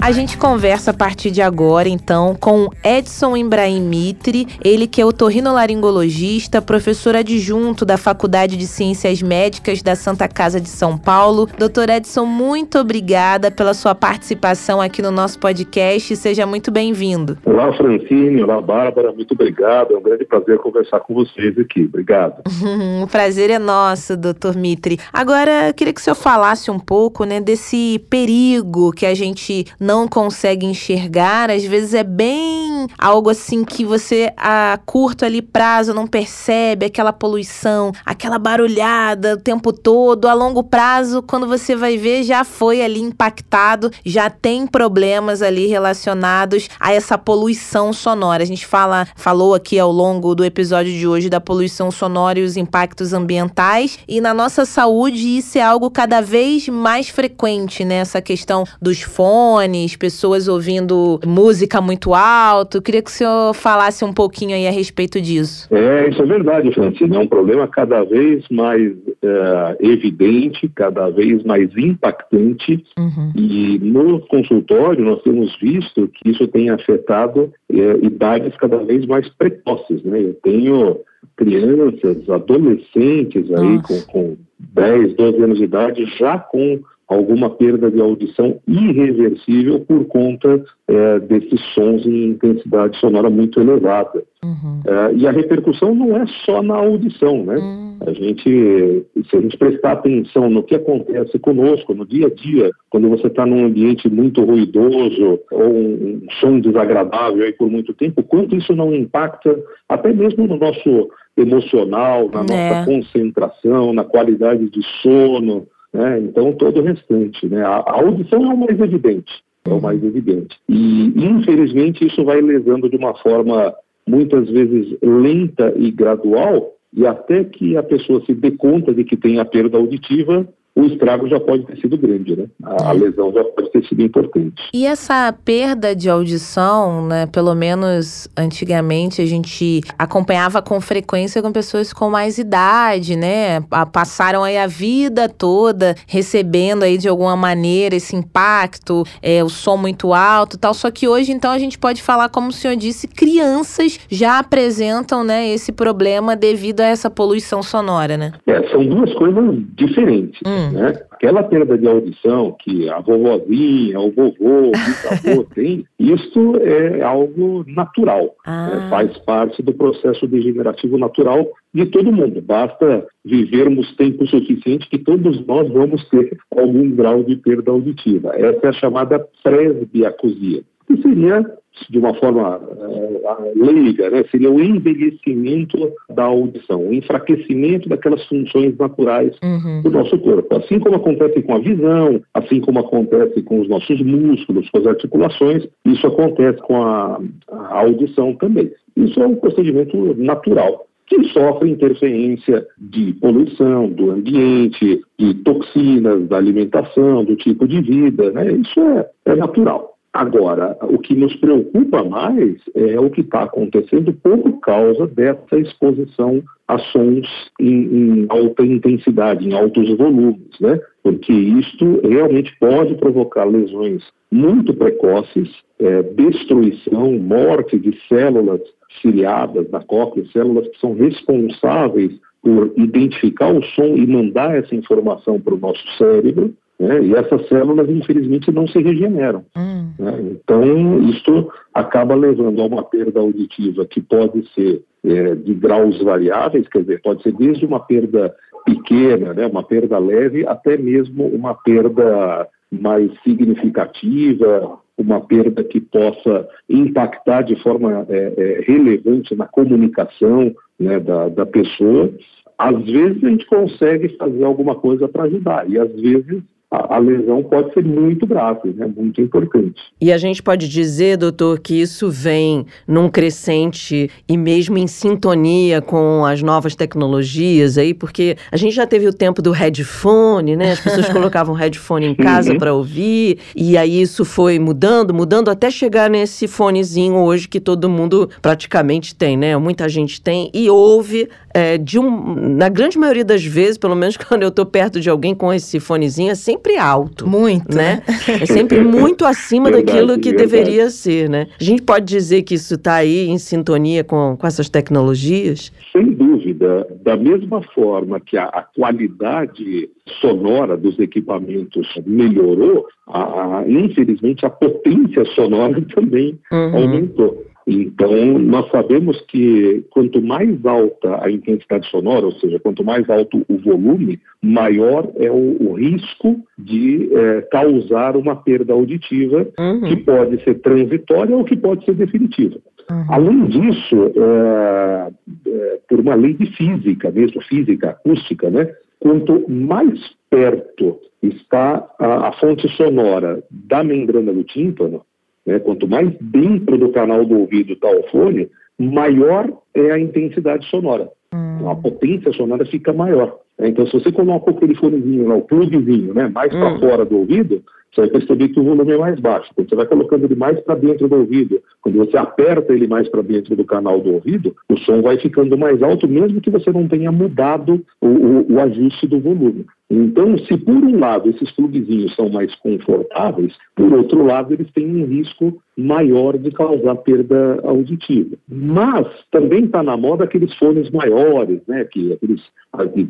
A gente conversa a partir de agora, então, com Edson Ibrahim Mitre, ele que é otorrinolaringologista, professor adjunto da Faculdade de Ciências Médicas da Santa Casa de São Paulo. Doutor Edson, muito obrigada pela sua participação aqui no nosso podcast. Seja muito bem-vindo. Olá, Francine. Olá, Bárbara. Muito obrigado. É um grande prazer conversar com vocês aqui. Obrigado. o prazer é nosso, doutor Mitre. Agora, eu queria que o senhor falasse um pouco né, desse perigo que a gente não consegue enxergar. Às vezes é bem algo assim que você a curto ali prazo não percebe, aquela poluição, aquela barulhada o tempo todo. A longo prazo, quando você vai ver, já foi ali impactado, já tem problemas ali relacionados a essa poluição sonora. A gente fala, falou aqui ao longo do episódio de hoje da poluição sonora e os impactos ambientais. E na nossa saúde, isso é algo cada vez mais frequente, né? Essa questão dos fones, pessoas ouvindo música muito alto. Eu queria que o senhor falasse um pouquinho aí a respeito disso. É, isso é verdade, Francine. É um problema cada vez mais é, evidente, cada vez mais impactante. Uhum. E no consultório nós temos visto que isso tem afetado é, idades cada vez mais precoces. Né? Eu tenho crianças, adolescentes aí com, com 10, 12 anos de idade já com alguma perda de audição irreversível por conta é, desses sons em intensidade sonora muito elevada. Uhum. É, e a repercussão não é só na audição, né? Uhum. A gente, se a gente prestar atenção no que acontece conosco no dia a dia, quando você está num ambiente muito ruidoso ou um, um som desagradável aí por muito tempo, quanto isso não impacta até mesmo no nosso emocional, na é. nossa concentração, na qualidade de sono, né? Então, todo o restante. Né? A, a audição é o mais evidente. É o mais evidente. E, infelizmente, isso vai lesando de uma forma muitas vezes lenta e gradual, e até que a pessoa se dê conta de que tem a perda auditiva, o estrago já pode ter sido grande, né? A, a, lesão já pode ter sido importante. E essa perda de audição, né? Pelo menos antigamente a gente acompanhava com frequência com pessoas com mais idade, né? Passaram aí a vida toda recebendo aí de alguma maneira esse impacto, é, o som muito alto, tal. Só que hoje então a gente pode falar, como o senhor disse, crianças já apresentam, né? Esse problema devido a essa poluição sonora, né? É, são duas coisas diferentes. Hum. Né? Aquela perda de audição que a vovozinha, o vovô, o bisavô tem, isso é algo natural, ah. né? faz parte do processo degenerativo natural de todo mundo. Basta vivermos tempo suficiente que todos nós vamos ter algum grau de perda auditiva. Essa é a chamada presbiacusia, que seria de uma forma uh, leiga, né, seria o envelhecimento da audição, o enfraquecimento daquelas funções naturais uhum. do nosso corpo. Assim como acontece com a visão, assim como acontece com os nossos músculos, com as articulações, isso acontece com a, a audição também. Isso é um procedimento natural que sofre interferência de poluição do ambiente, de toxinas, da alimentação, do tipo de vida, né? Isso é, é natural. Agora, o que nos preocupa mais é o que está acontecendo por causa dessa exposição a sons em, em, alta intensidade, em altos volumes, né? Porque isto realmente pode provocar lesões muito precoces, é, destruição, morte de células ciliadas da cóclea, células que são responsáveis por identificar o som e mandar essa informação para o nosso cérebro, né? E essas células, infelizmente, não se regeneram. Hum. Né? Então, isso acaba levando a uma perda auditiva que pode ser é, de graus variáveis, quer dizer, pode ser desde uma perda pequena, né, uma perda leve, até mesmo uma perda mais significativa, uma perda que possa impactar de forma é, é, relevante na comunicação né, da, da pessoa. Às vezes a gente consegue fazer alguma coisa para ajudar, e às vezes a, lesão pode ser muito grave, né, muito importante. E a gente pode dizer, doutor, que isso vem num crescente e mesmo em sintonia com as novas tecnologias aí, porque a gente já teve o tempo do headphone, né? As pessoas colocavam headphone em casa uhum. para ouvir, e aí isso foi mudando, mudando até chegar nesse fonezinho hoje que todo mundo praticamente tem, né? Muita gente tem e ouve é, de um, na grande maioria das vezes, pelo menos quando eu estou perto de alguém com esse fonezinho, assim sempre alto. Muito, né? É sempre muito acima verdade, daquilo que verdade. deveria ser, né? A gente pode dizer que isso está aí em sintonia com, com essas tecnologias? Sem dúvida. Da mesma forma que a, a qualidade sonora dos equipamentos melhorou, a, a, infelizmente a potência sonora também uhum. aumentou. Então, nós sabemos que quanto mais alta a intensidade sonora, ou seja, quanto mais alto o volume, maior é o, o risco de é, causar uma perda auditiva, uhum. que pode ser transitória ou que pode ser definitiva. Uhum. Além disso, é, é, por uma lei de física, mesmo física acústica, né, quanto mais perto está a, a fonte sonora da membrana do tímpano, né? Quanto mais dentro do canal do ouvido está o fone, maior é a intensidade sonora. Hum. A potência sonora fica maior. Então, se você coloca aquele fonezinho lá, o plugzinho, né, mais hum. para fora do ouvido, você vai perceber que o volume é mais baixo. Quando você vai colocando ele mais para dentro do ouvido, quando você aperta ele mais para dentro do canal do ouvido, o som vai ficando mais alto, mesmo que você não tenha mudado o, o, o ajuste do volume. Então, se por um lado esses plugzinhos são mais confortáveis, por outro lado eles têm um risco maior de causar perda auditiva. Mas também está na moda aqueles fones maiores, né, que, aqueles,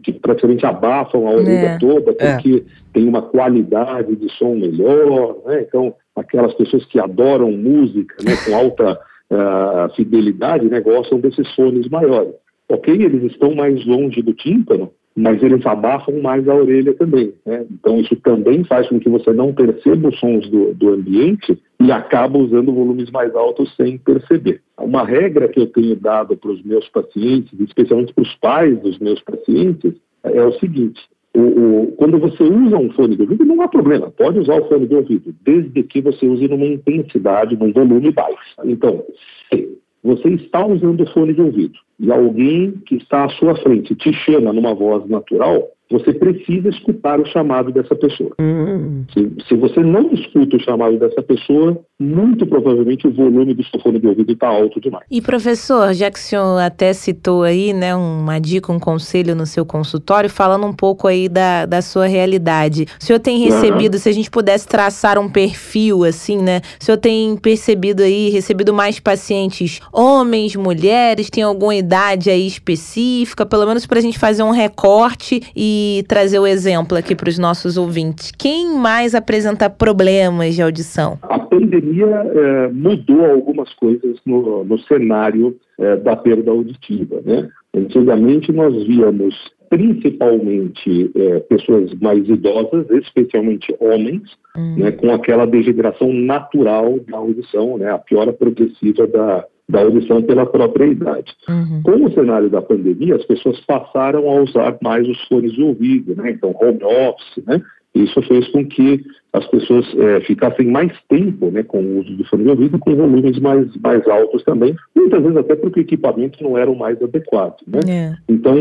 que praticamente abafam a orelha é, toda, porque é. tem uma qualidade de som melhor, né, então aquelas pessoas que adoram música né, com alta uh, fidelidade né, gostam desses fones maiores. Ok, eles estão mais longe do tímpano, mas eles abafam mais a orelha também. Né? Então, isso também faz com que você não perceba os sons do, do ambiente e acaba usando volumes mais altos sem perceber. Uma regra que eu tenho dado para os meus pacientes, especialmente para os pais dos meus pacientes, é o seguinte: o, o, quando você usa um fone de ouvido, não há problema, pode usar o fone de ouvido, desde que você use numa intensidade, num volume baixo. Então, se você está usando o fone de ouvido e alguém que está à sua frente te chama numa voz natural, você precisa escutar o chamado dessa pessoa. Uhum. Se, se, você não escuta o chamado dessa pessoa, muito provavelmente o volume do seu fone de ouvido está alto demais. E professor, já que o senhor até citou aí, né, uma dica, um conselho no seu consultório, falando um pouco aí da, da sua realidade. O senhor tem recebido, uhum. se a gente pudesse traçar um perfil assim, né? O senhor tem percebido aí, recebido mais pacientes homens, mulheres, tem alguma idade aí específica, pelo menos para a gente fazer um recorte e trazer o exemplo aqui para os nossos ouvintes. Quem mais apresenta problemas de audição? A pandemia é, mudou algumas coisas no, no cenário é, da perda auditiva. Né? Antigamente nós víamos principalmente é, pessoas mais idosas, especialmente homens, hum. né, com aquela degeneração natural da audição, né, a piora progressiva da, da audição pela própria idade. Uhum. Com o cenário da pandemia, as pessoas passaram a usar mais os fones de ouvido, né? Então, home office, né? Isso fez com que as pessoas é, ficassem mais tempo né, com o uso do fone de ouvido, com volumes mais, mais altos também, muitas vezes até porque o equipamento não era o mais adequado. Né? É. Então,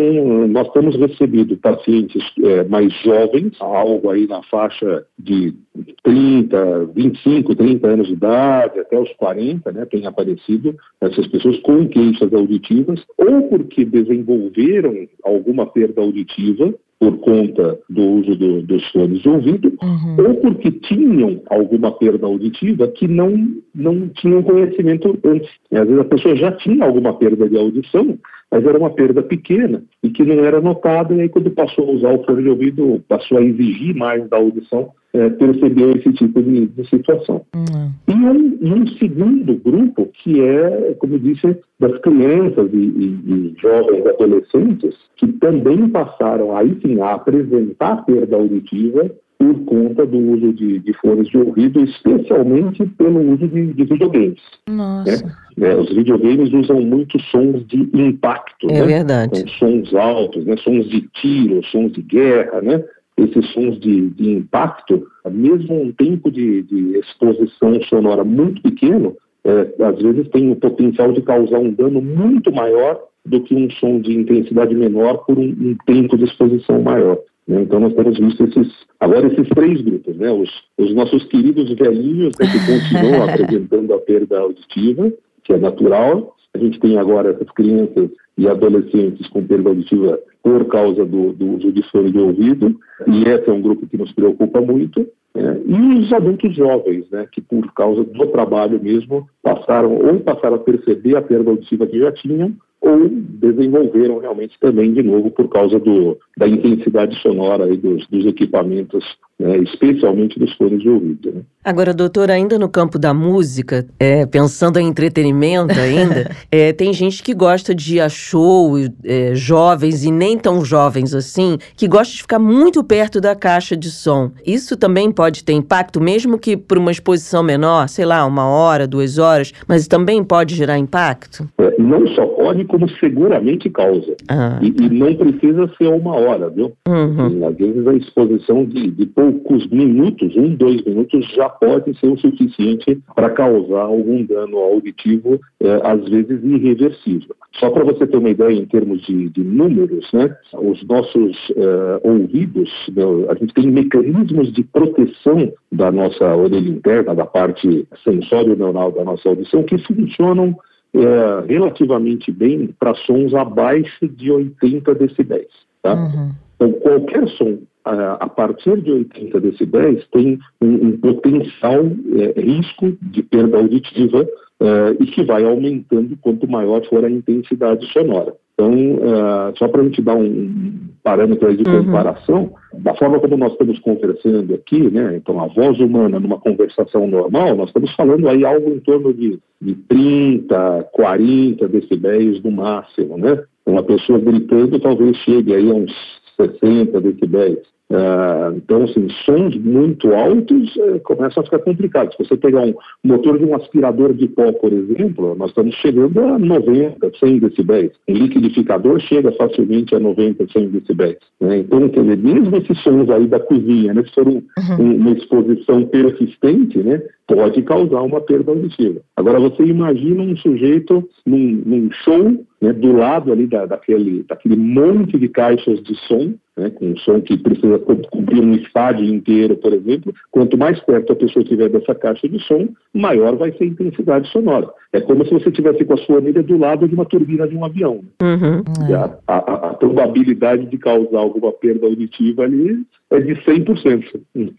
nós temos recebido pacientes é, mais jovens, algo aí na faixa de 30, 25, 30 anos de idade, até os 40, né, tem aparecido essas pessoas com queixas auditivas, ou porque desenvolveram alguma perda auditiva, por conta do uso do, dos fones de ouvido, uhum. ou porque tinham alguma perda auditiva que não, não tinham conhecimento antes. Às vezes a pessoa já tinha alguma perda de audição, mas era uma perda pequena e que não era notada, e aí quando passou a usar o fone de ouvido, passou a exigir mais da audição, é, percebeu esse tipo de, de situação. Uhum. E, um, e, um, segundo grupo, que é, como eu disse, das crianças e, e, e, jovens adolescentes, que também passaram aí sim a apresentar perda auditiva por conta do uso de, de fones de ouvido, especialmente pelo uso de, de videogames. Nossa. Né? É, os videogames usam muito sons de impacto. É né? verdade. Então, sons altos, né? sons de tiro, sons de guerra, né? Esses sons de, de impacto, mesmo um tempo de, de exposição sonora muito pequeno, é, às vezes tem o potencial de causar um dano muito maior do que um som de intensidade menor por um, um tempo de exposição maior. Né? Então nós temos visto esses, agora esses três grupos, né? os, os nossos queridos velhinhos né, que continuam apresentando a perda auditiva, que é natural. A gente tem agora essas crianças e adolescentes com perda auditiva por causa do, do uso de fone de ouvido, e esse é um grupo que nos preocupa muito. É, e os adultos jovens, né, que por causa do trabalho mesmo passaram ou passaram a perceber a perda auditiva que já tinham, ou desenvolveram realmente também de novo por causa do, da intensidade sonora e dos, dos equipamentos né, especialmente dos fones de ouvido. Né? Agora, doutor, ainda no campo da música, é, pensando em entretenimento ainda, é, tem gente que gosta de ir show, é, jovens e nem tão jovens assim, que gosta de ficar muito perto da caixa de som. Isso também pode ter impacto, mesmo que por uma exposição menor, sei lá, uma hora, duas horas, mas também pode gerar impacto? É, não só pode, como seguramente causa. Ah. E, e, não precisa ser uma hora, viu? Uhum. Às vezes a exposição de, de poucos minutos, um, dois minutos, já pode ser o suficiente para causar algum dano auditivo, é, às vezes irreversível. Só para você ter uma ideia em termos de, de números, né, os nossos é, ouvidos, né, a gente tem mecanismos de proteção da nossa orelha interna, da parte sensório-neural da nossa audição, que funcionam é, relativamente bem para sons abaixo de 80 decibéis. Tá? Uhum. Então, qualquer som a partir de 80 decibéis tem um, um potencial é, risco de perda auditiva é, e que vai aumentando quanto maior for a intensidade sonora. Então, é, só para a gente dar um parâmetro de uhum. comparação, da forma como nós estamos conversando aqui, né, então a voz humana numa conversação normal, nós estamos falando aí algo em torno de, de 30, 40 decibéis no máximo, né? Uma pessoa gritando talvez chegue aí a uns 60 decibéis. Uh, então, assim, sons muito altos uh, começam a ficar complicados. Se você pegar um motor de um aspirador de pó, por exemplo, nós estamos chegando a 90, 100 decibéis. Um liquidificador chega facilmente a 90, 100 decibéis. Né? Então, quer dizer, mesmo esses sons aí da cozinha, né, se for um, uhum. um, uma exposição persistente, né, pode causar uma perda auditiva. Agora, você imagina um sujeito num, num show, né, do lado ali da, daquele, daquele monte de caixas de som, né, com um som que precisa cobrir um estádio inteiro, por exemplo, quanto mais perto a pessoa estiver dessa caixa de som, maior vai ser a intensidade sonora. É como se você estivesse com a sua orelha do lado de uma turbina de um avião. Uhum. A, a, a, probabilidade de causar alguma perda auditiva ali é de 100%. Uhum.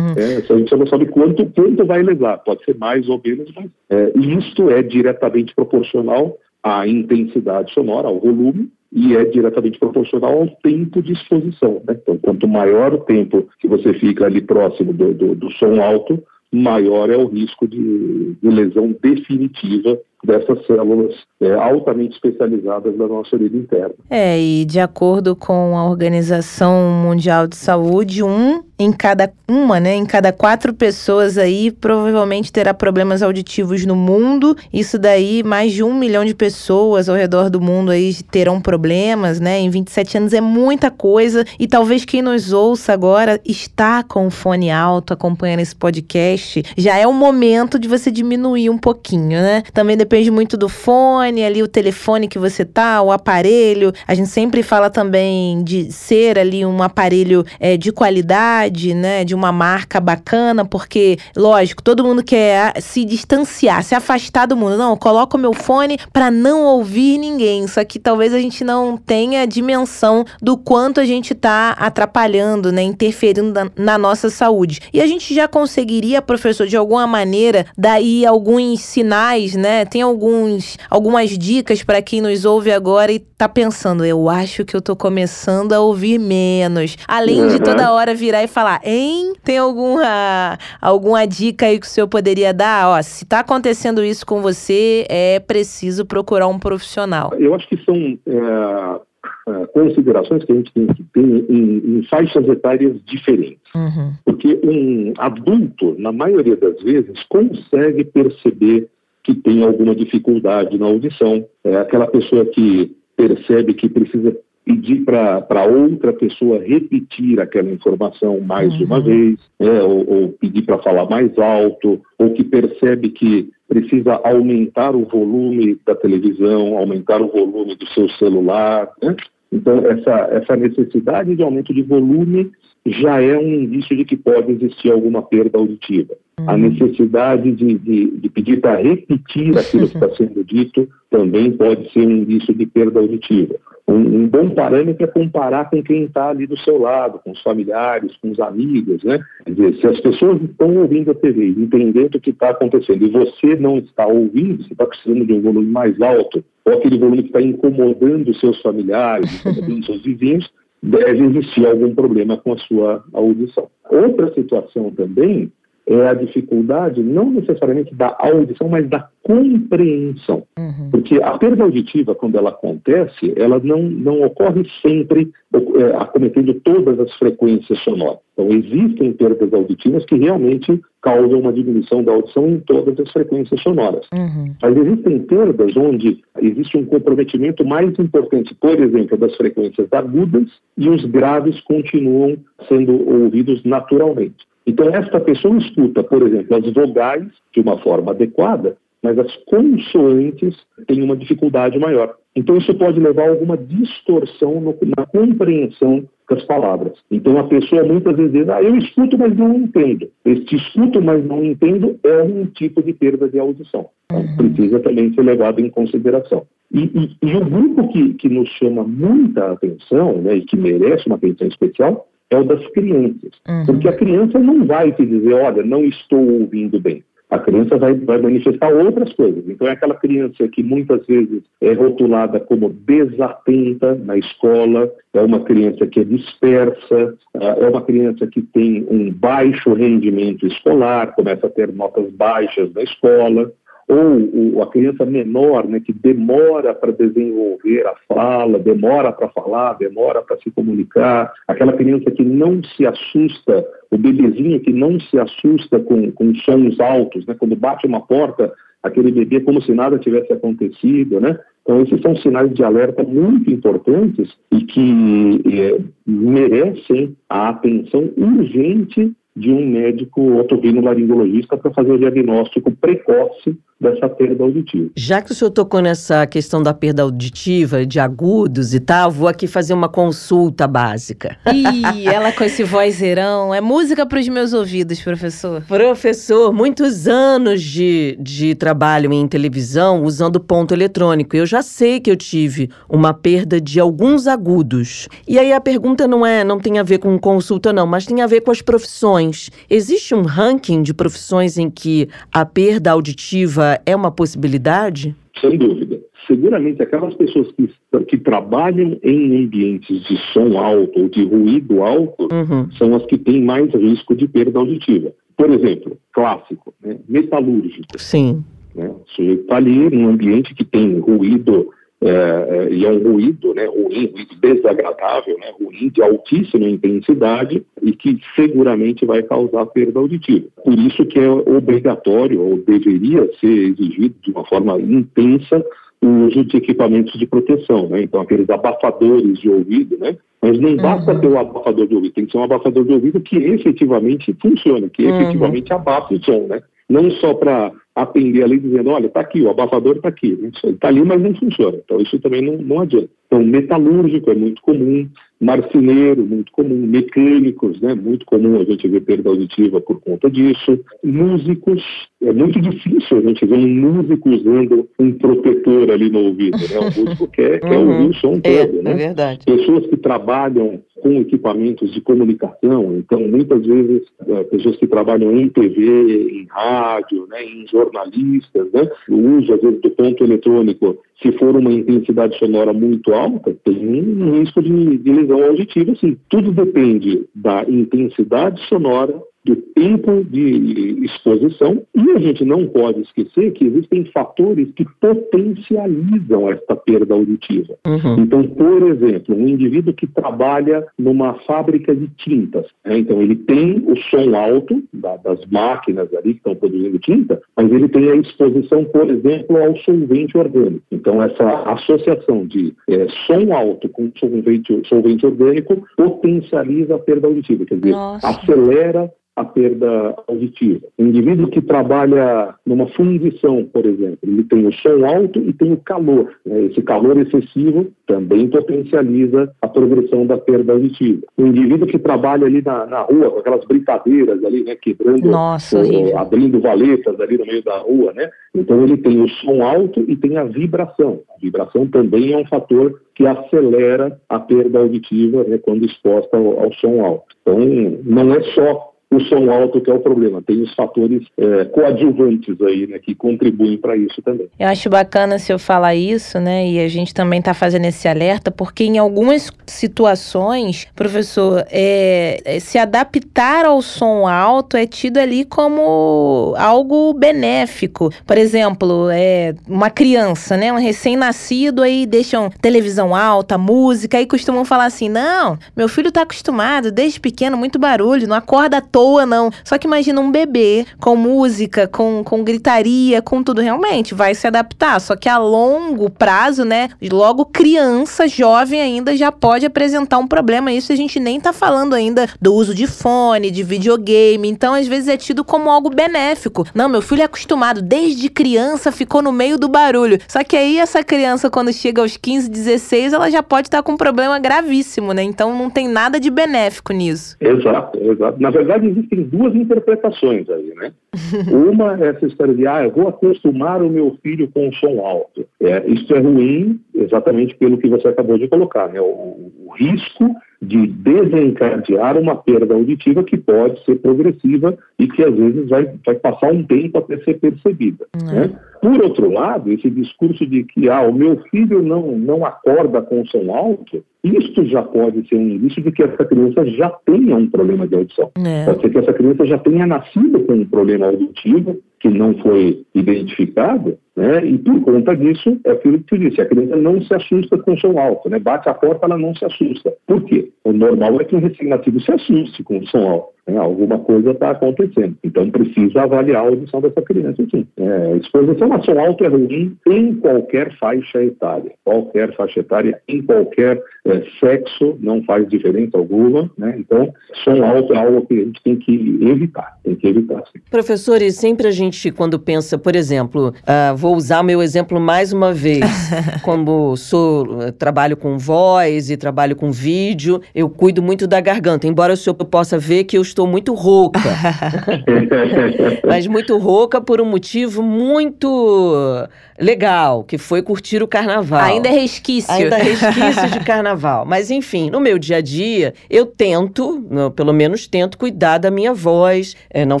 É, a gente não sabe quanto, quanto vai levar, pode ser mais ou menos, mas é, isto é diretamente proporcional à intensidade sonora, ao volume, e é diretamente proporcional ao tempo de exposição. Né? Então, quanto maior o tempo que você fica ali próximo do, do, do som alto, maior é o risco de, de lesão definitiva dessas células é, altamente especializadas da nossa orelha interna. É, e de acordo com a Organização Mundial de Saúde, um em cada uma, né, em cada quatro pessoas aí provavelmente terá problemas auditivos no mundo. Isso daí, mais de um milhão de pessoas ao redor do mundo aí terão problemas, né? Em 27 anos é muita coisa e talvez quem nos ouça agora está com o fone alto acompanhando esse podcast, já é o momento de você diminuir um pouquinho, né? Também depende muito do fone, ali o telefone que você tá, o aparelho. A gente sempre fala também de ser ali um aparelho é, de qualidade, né? De uma marca bacana, porque, lógico, todo mundo quer se distanciar, se afastar do mundo. Não, coloco o meu fone para não ouvir ninguém. Só que talvez a gente não tenha dimensão do quanto a gente tá atrapalhando, né? Interferindo na, na nossa saúde. E a gente já conseguiria, professor, de alguma maneira, daí alguns sinais, né? Tem alguns, algumas dicas para quem nos ouve agora e tá pensando, eu acho que eu tô começando a ouvir menos. Além uhum. de toda hora virar e falar, hein? Tem alguma, alguma dica aí que o senhor poderia dar? Ó, se tá acontecendo isso com você, é preciso procurar um profissional. Eu acho que são é, é considerações que a gente tem que ter em, em faixas etárias diferentes. Uhum. Porque um adulto, na maioria das vezes, consegue perceber que tem alguma dificuldade na audição, é aquela pessoa que percebe que precisa pedir para outra pessoa repetir aquela informação mais uhum. uma vez, é, ou, ou pedir para falar mais alto, ou que percebe que precisa aumentar o volume da televisão, aumentar o volume do seu celular. Né? Então, essa, essa necessidade de aumento de volume já é um indício de que pode existir alguma perda auditiva. Uhum. A necessidade de, de, de pedir para repetir aquilo que está sendo dito também pode ser um indício de perda auditiva. Um, um bom parâmetro é comparar com quem está ali do seu lado, com os familiares, com os amigos, né? Dizer, se as pessoas estão ouvindo a TV, entendendo o que está acontecendo, e você não está ouvindo, você está precisando de um volume mais alto, ou aquele volume que está incomodando os seus familiares, incomodando os seus vizinhos, deve existir algum problema com a sua audição. Outra situação também é a dificuldade não necessariamente da audição, mas da compreensão. Uhum. Porque a perda auditiva, quando ela acontece, ela não, não ocorre sempre é, acometendo todas as frequências sonoras. Então, existem perdas auditivas que realmente causam uma diminuição da audição em todas as frequências sonoras. Uhum. Mas existem perdas onde existe um comprometimento mais importante, por exemplo, das frequências agudas e os graves continuam sendo ouvidos naturalmente. Então, esta pessoa escuta, por exemplo, as vogais de uma forma adequada, mas as consoantes têm uma dificuldade maior. Então, isso pode levar a alguma distorção no, na compreensão das palavras. Então, a pessoa muitas vezes diz, ah, eu escuto, mas não entendo. Este escuto, mas não entendo é um tipo de perda de audição. Então, uhum. precisa também ser levado em consideração. E, e, e o grupo que, que nos chama muita atenção né, e que merece uma atenção especial é o das crianças. Uhum. Porque a criança não vai te dizer, olha, não estou ouvindo bem. A criança vai, vai, manifestar outras coisas. Então, é aquela criança que muitas vezes é rotulada como desatenta na escola, é uma criança que é dispersa, é uma criança que tem um baixo rendimento escolar, começa a ter notas baixas na escola ou, a criança menor, né, que demora para desenvolver a fala, demora para falar, demora para se comunicar, aquela criança que não se assusta, o bebezinho que não se assusta com, com sons altos, né, quando bate uma porta, aquele bebê como se nada tivesse acontecido, né? Então, esses são sinais de alerta muito importantes e que é, merecem a atenção urgente de um médico otorrinolaringologista para fazer o diagnóstico precoce dessa perda auditiva. Já que o senhor tocou nessa questão da perda auditiva, de agudos e tal, vou aqui fazer uma consulta básica. Ih, ela com esse vozeirão. É música para os meus ouvidos, professor. Professor, muitos anos de, de trabalho em televisão usando ponto eletrônico. Eu já sei que eu tive uma perda de alguns agudos. E aí a pergunta não é, não tem a ver com consulta não, mas tem a ver com as profissões. Existe um ranking de profissões em que a perda auditiva é uma possibilidade? Sem dúvida. Seguramente aquelas pessoas que, que trabalham em ambientes de som alto ou de ruído alto uhum. são as que têm mais risco de perda auditiva. Por exemplo, clássico, né? metalúrgico. Sim. Né? O sujeito está ali num ambiente que tem ruído é, é, e é um ruído né, ruim, ruído desagradável, né, ruim de altíssima intensidade e que seguramente vai causar perda auditiva. Por isso que é obrigatório ou deveria ser exigido de uma forma intensa o uso de equipamentos de proteção, né? Então, aqueles abafadores de ouvido, né? Mas não basta uhum. ter o um abafador de ouvido, tem que ser um abafador de ouvido que efetivamente funcione, que uhum. efetivamente abafe o som, né? Não só para atender ali dizendo, olha, está aqui, o abafador está aqui. Está ali, mas não funciona. Então isso também não, não adianta. Então metalúrgico é muito comum, marceneiro, muito comum, mecânicos, né, muito comum a gente ver perda auditiva por conta disso. Músicos, é muito difícil a gente ver um músico usando um protetor ali no ouvido, né? O músico quer, quer uhum. ouvir o som é, todo, né? É verdade. Pessoas que trabalham com equipamentos de comunicação, então muitas vezes é, pessoas que trabalham em TV, em rádio, né, em jornalistas, né, o uso às vezes do ponto eletrônico, se for uma intensidade sonora muito alta, tem um risco de, de lesão auditiva, sim. Tudo depende da intensidade sonora do tempo de exposição e a gente não pode esquecer que existem fatores que potencializam esta perda auditiva. Uhum. Então, por exemplo, um indivíduo que trabalha numa fábrica de tintas, né? então ele tem o som alto da, das máquinas ali que estão produzindo tinta, mas ele tem a exposição, por exemplo, ao solvente orgânico. Então, essa associação de é, som alto com solvente, solvente orgânico potencializa a perda auditiva, quer dizer, Nossa. acelera a perda auditiva. O indivíduo que trabalha numa fundição, por exemplo, ele tem o som alto e tem o calor. Né? Esse calor excessivo também potencializa a progressão da perda auditiva. O indivíduo que trabalha ali na, na rua, com aquelas brincadeiras ali, né, quebrando, Nossa, o, abrindo valetas ali no meio da rua, né? Então ele tem o som alto e tem a vibração. A vibração também é um fator que acelera a perda auditiva né, quando exposta ao, ao som alto. Então, não é só o som alto que é o problema. Tem os fatores é, coadjuvantes aí, né, que contribuem para isso também. Eu acho bacana se eu falar isso, né, e a gente também está fazendo esse alerta, porque em algumas situações, professor, é, é, se adaptar ao som alto é tido ali como algo benéfico. Por exemplo, é uma criança, né, um recém-nascido aí deixam televisão alta, música, aí costumam falar assim, não, meu filho está acostumado desde pequeno muito barulho, não acorda todo toa, não. Só que imagina um bebê com música, com, com gritaria, com tudo realmente, vai se adaptar. Só que a longo prazo, né? Logo criança, jovem ainda, já pode apresentar um problema. Isso a gente nem tá falando ainda do uso de fone, de videogame. Então, às vezes é tido como algo benéfico. Não, meu filho é acostumado, desde criança ficou no meio do barulho. Só que aí essa criança, quando chega aos 15, 16, ela já pode estar com um problema gravíssimo, né? Então não tem nada de benéfico nisso. Exato, exato. Na verdade, existem duas interpretações aí, né? Uma é essa história de, ah, eu vou acostumar o meu filho com o som alto. É, isso é ruim exatamente pelo que você acabou de colocar, né? O, o risco de desencadear uma perda auditiva que pode ser progressiva e que às vezes vai, vai passar um tempo até ser percebida. Uhum. Né? Por outro lado, esse discurso de que ah, o meu filho não, não acorda com som alto, isto já pode ser um indício de que essa criança já tenha um problema de audição. É. Pode ser que essa criança já tenha nascido com um problema auditivo que não foi identificado, né? E por conta disso, é aquilo que tu disse, a criança não se assusta com som alto, né? Bate a porta, ela não se assusta. Por quê? O normal é que um recém-nascido se assuste com o som alto. Né? Alguma coisa está acontecendo. Então precisa avaliar a audição dessa criança, sim. É, exposição a som alto é ruim em qualquer faixa etária. Qualquer faixa etária, em qualquer é, sexo, não faz diferença alguma. Né? Então, som alto é algo que a gente tem que evitar. Tem que evitar, sim. Professores, sempre a gente, quando pensa, por exemplo, uh, vou usar meu exemplo mais uma vez, como sou, eh, trabalho com voz e trabalho com vídeo, eu cuido muito da garganta, embora o senhor possa ver que eu estou muito rouca. Mas muito rouca por um motivo muito legal, que foi curtir o carnaval. Ainda é resquício. Ainda é resquício de carnaval. Mas enfim, no meu dia a dia, eu tento, pelo menos tento, cuidar da minha voz, é, não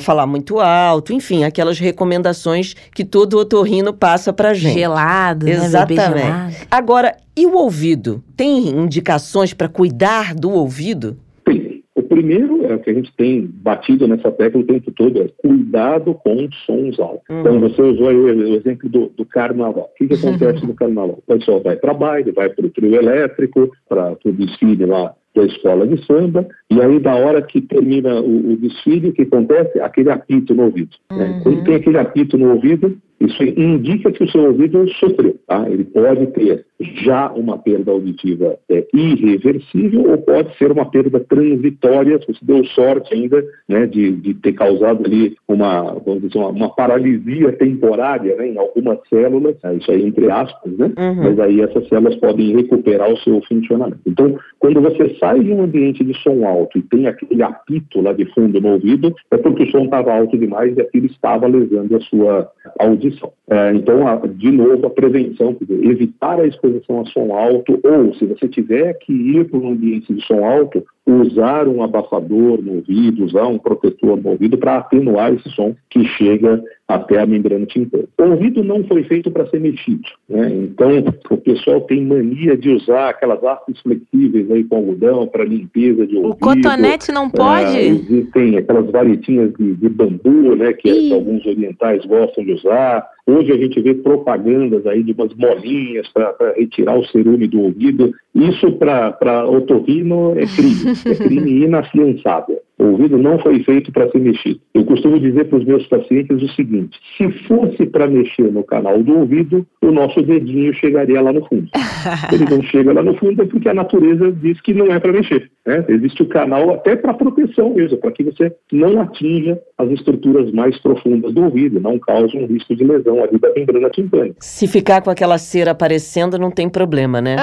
falar muito alto, enfim, aquelas recomendações que todo otorrino passa pra gente. Gelado, Exatamente. né? Gelado. Agora, e o ouvido? Tem indicações para cuidar do ouvido? primeiro é o que a gente tem batido nessa tecla o tempo todo, é cuidado com sons altos. Uhum. Então, você usou aí o exemplo do, do carnaval. O que, que acontece no carnaval? O pessoal vai para baile, vai para o trio elétrico, para o desfile lá da escola de samba, e aí da hora que termina o, o desfile, o que acontece? Aquele apito no ouvido. Né? Uhum. Né? Quando tem aquele apito no ouvido, isso indica que o seu ouvido sofreu. Tá? Ele pode ter já uma perda auditiva é, irreversível ou pode ser uma perda transitória, se você deu sorte ainda né, de, de ter causado ali uma, vamos dizer, uma, uma paralisia temporária né, em algumas células, é, isso aí entre aspas, né? Uhum. mas aí essas células podem recuperar o seu funcionamento. Então, quando você sai de um ambiente de som alto e tem aquele apito lá de fundo no ouvido, é porque o som estava alto demais e aquilo estava lesando a sua audição é, então, a, de novo, a prevenção, dizer, evitar a exposição a som alto, ou se você tiver que ir para um ambiente de som alto, usar um abafador no ouvido, usar um protetor no ouvido para atenuar esse som que chega até a membrana timpânica. O ouvido não foi feito para ser mexido, né? então o pessoal tem mania de usar aquelas hastes flexíveis aí com algodão para limpeza de ouvido. O cotonete não pode? É, existem aquelas varetinhas de, de bambu, né, que, que alguns orientais gostam de usar, Hoje a gente vê propagandas aí de umas molinhas para retirar o cerume do ouvido. Isso para otorrino é crime, é crime inafiançável. O ouvido não foi feito para ser mexido. Eu costumo dizer para os meus pacientes o seguinte: se fosse para mexer no canal do ouvido, o nosso dedinho chegaria lá no fundo. Ele não chega lá no fundo é porque a natureza diz que não é para mexer. Né? Existe o canal até para proteção mesmo, para que você não atinja as estruturas mais profundas do ouvido, não cause um risco de lesão ali da membrana timpânica. Se ficar com aquela cera aparecendo, não tem problema, né?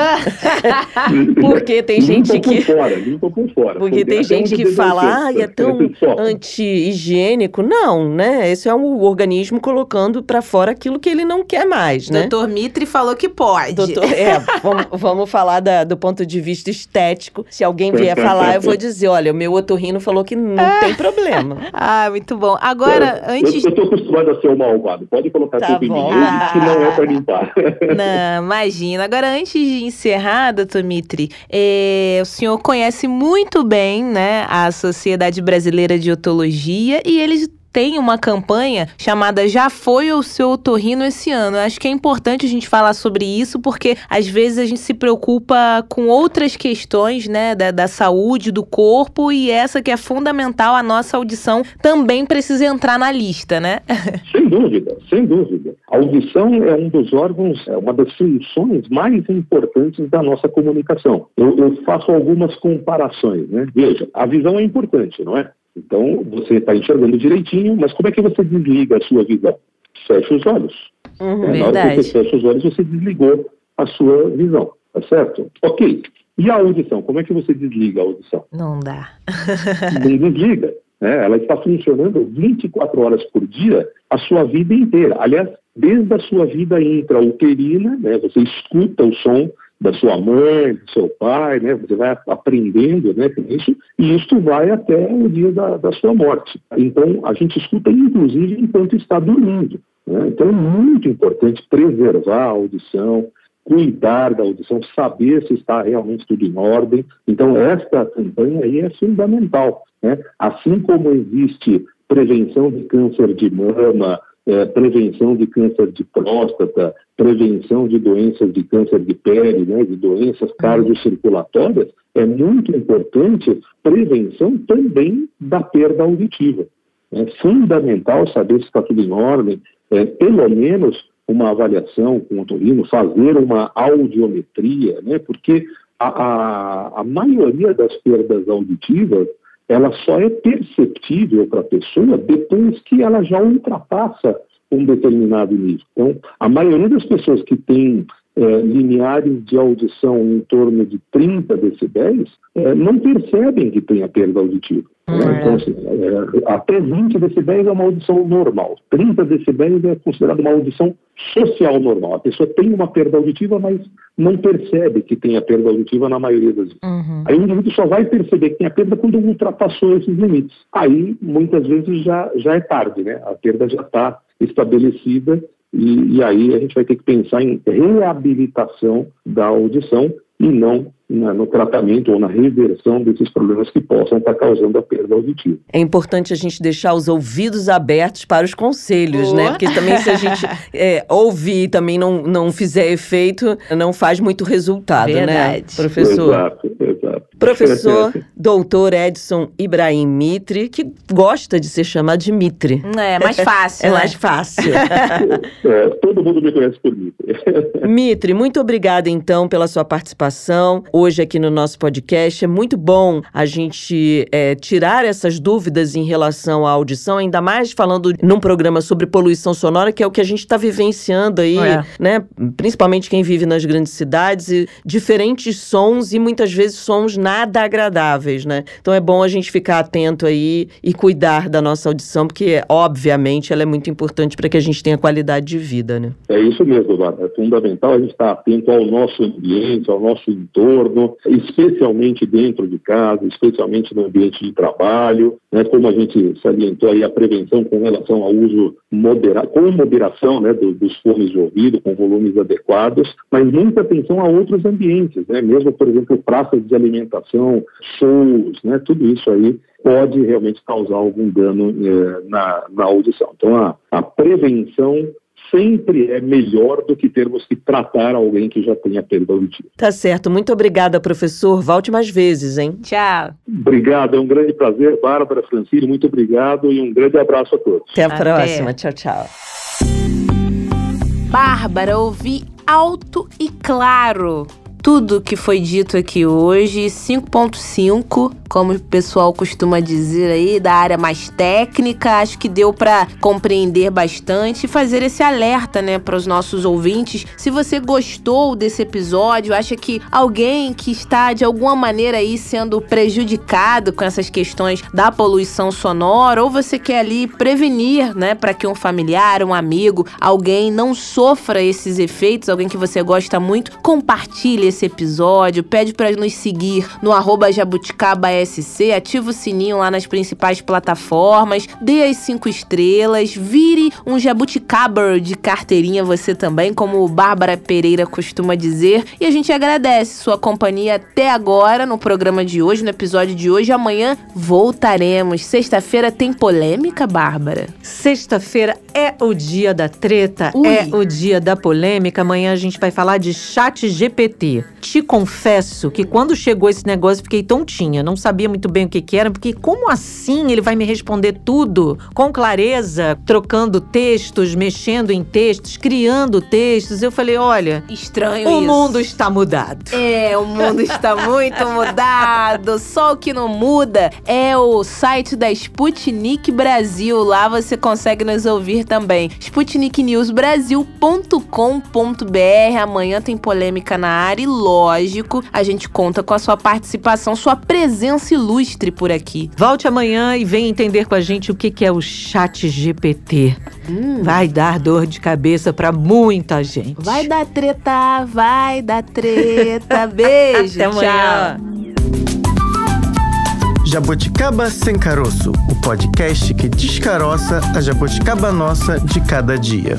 porque tem gente limpa que. Por fora, limpa por fora. Porque tem gente que fala, ah, é tão anti-higiênico. Não, né? Esse é um organismo colocando para fora aquilo que ele não quer mais, né? Doutor Mitre falou que pode. Doutor, é, vamos, vamos falar da, do ponto de vista estético. Se alguém vier falar, eu vou dizer, olha, o meu otorrino falou que não é. tem problema. Ah, muito bom. Agora, é, antes... Eu, eu tô acostumado a ser o malvado. Pode colocar tá tudo bom. em ah. que não é para limpar. Não, imagina. Agora, antes de encerrar, doutor Mitre, é, o senhor conhece muito bem, né, a Sociedade Brasileira de Otologia e eles tem uma campanha chamada Já Foi o Seu Otorrino esse ano. Eu acho que é importante a gente falar sobre isso, porque às vezes a gente se preocupa com outras questões, né, da, da saúde, do corpo, e essa que é fundamental, a nossa audição também precisa entrar na lista, né? Sem dúvida, sem dúvida. A audição é um dos órgãos, é uma das funções mais importantes da nossa comunicação. Eu, eu faço algumas comparações, né? Veja, a visão é importante, não é? Então, você está enxergando direitinho, mas como é que você desliga a sua visão? Fecha os olhos. Uhum, é, na hora que você fecha os olhos, você desligou a sua visão, tá certo? Ok. E a audição? Como é que você desliga a audição? Não dá. Não desliga. Né? Ela está funcionando 24 horas por dia a sua vida inteira. Aliás, desde a sua vida intrauterina, né? você escuta o som da sua mãe, do seu pai, né? Você vai aprendendo, né, com isso, e isso vai até o dia da, da sua morte. Então, a gente escuta, inclusive, enquanto está dormindo. Né? Então, é muito importante preservar a audição, cuidar da audição, saber se está realmente tudo em ordem. Então, esta campanha aí é fundamental. Né? Assim como existe prevenção de câncer de mama, é, prevenção de câncer de próstata, prevenção de doenças de câncer de pele, né, de doenças cardiocirculatórias, é muito importante prevenção também da perda auditiva. É fundamental saber se está tudo em ordem, é, pelo menos uma avaliação com o otorrino, fazer uma audiometria, né, porque a, a, a maioria das perdas auditivas ela só é perceptível para a pessoa depois que ela já ultrapassa um determinado nível. Então, a maioria das pessoas que têm é, limiares de audição em torno de 30 decibéis é, não percebem que tem a perda auditiva. Né? É. Então, assim, é, até 20 decibéis é uma audição normal. 30 decibéis é considerada uma audição social normal. A pessoa tem uma perda auditiva, mas não percebe que tem a perda auditiva na maioria das vezes. Uhum. Aí o indivíduo só vai perceber que tem a perda quando ultrapassou esses limites. Aí, muitas vezes, já, já é tarde, né? A perda já está estabelecida e, e, aí a gente vai ter que pensar em reabilitação da audição e não na, no tratamento ou na reversão desses problemas que possam estar causando a perda auditiva. É importante a gente deixar os ouvidos abertos para os conselhos, oh. né? Porque também se a gente é, ouvir e também não, não fizer efeito, não faz muito resultado, né, Verdade. né, professor? Exato, exato. Professor doutor Edson Ibrahim Mitre, que gosta de ser chamado de Mitre. É, mais fácil. é né? mais fácil. é, todo mundo me conhece por Mitre. Mitre, muito obrigada então pela sua participação hoje aqui no nosso podcast. É muito bom a gente é, tirar essas dúvidas em relação à audição, ainda mais falando num programa sobre poluição sonora, que é o que a gente está vivenciando aí, é. né? Principalmente quem vive nas grandes cidades, e diferentes sons e muitas vezes sons nada agradáveis, né? Então é bom a gente ficar atento aí e cuidar da nossa audição, porque obviamente ela é muito importante para que a gente tenha qualidade de vida, né? É isso mesmo, Bárbara. É fundamental a gente estar atento ao nosso ambiente, ao nosso entorno especialmente dentro de casa, especialmente no ambiente de trabalho, né, como a gente salientou aí a prevenção com relação ao uso modera com moderação né, do, dos fones de ouvido, com volumes adequados, mas muita atenção a outros ambientes, né, mesmo, por exemplo, praças de alimentação, shows, né, tudo isso aí pode realmente causar algum dano eh, na, na audição. Então, a, a prevenção sempre é melhor do que termos que tratar alguém que já tenha perda auditiva. Tá certo. Muito obrigada, professor. Volte mais vezes, hein? Tchau. Obrigado, é um grande prazer. Bárbara Francine, muito obrigado e um grande abraço a todos. Até a Até. próxima. Tchau, tchau. Bárbara, ouvi alto e claro tudo que foi dito aqui hoje. 5.5 como o pessoal costuma dizer aí, da área mais técnica. Acho que deu para compreender bastante e fazer esse alerta, né, para os nossos ouvintes. Se você gostou desse episódio, acha que alguém que está de alguma maneira aí sendo prejudicado com essas questões da poluição sonora, ou você quer ali prevenir, né, para que um familiar, um amigo, alguém não sofra esses efeitos, alguém que você gosta muito, compartilhe esse episódio, pede para nos seguir no arroba jabuticaba SC, ativa o sininho lá nas principais plataformas, dê as cinco estrelas, vire um jabuticaber de carteirinha você também, como Bárbara Pereira costuma dizer. E a gente agradece sua companhia até agora no programa de hoje, no episódio de hoje. Amanhã voltaremos. Sexta-feira tem polêmica, Bárbara? Sexta-feira é o dia da treta, Ui. é o dia da polêmica. Amanhã a gente vai falar de chat GPT. Te confesso que quando chegou esse negócio fiquei tontinha, não sabia muito bem o que, que era, porque como assim ele vai me responder tudo com clareza, trocando textos, mexendo em textos, criando textos? Eu falei, olha, estranho o isso. mundo está mudado. É, o mundo está muito mudado. Só o que não muda é o site da Sputnik Brasil. Lá você consegue nos ouvir também. SputnikNewsBrasil.com.br. Amanhã tem polêmica na área e lógico, a gente conta com a sua participação, sua presença ilustre por aqui. Volte amanhã e venha entender com a gente o que é o Chat GPT. Hum. Vai dar dor de cabeça para muita gente. Vai dar treta, vai dar treta. Beijo, Até amanhã. tchau. Jabuticaba Sem Caroço, o podcast que descaroça a jabuticaba nossa de cada dia.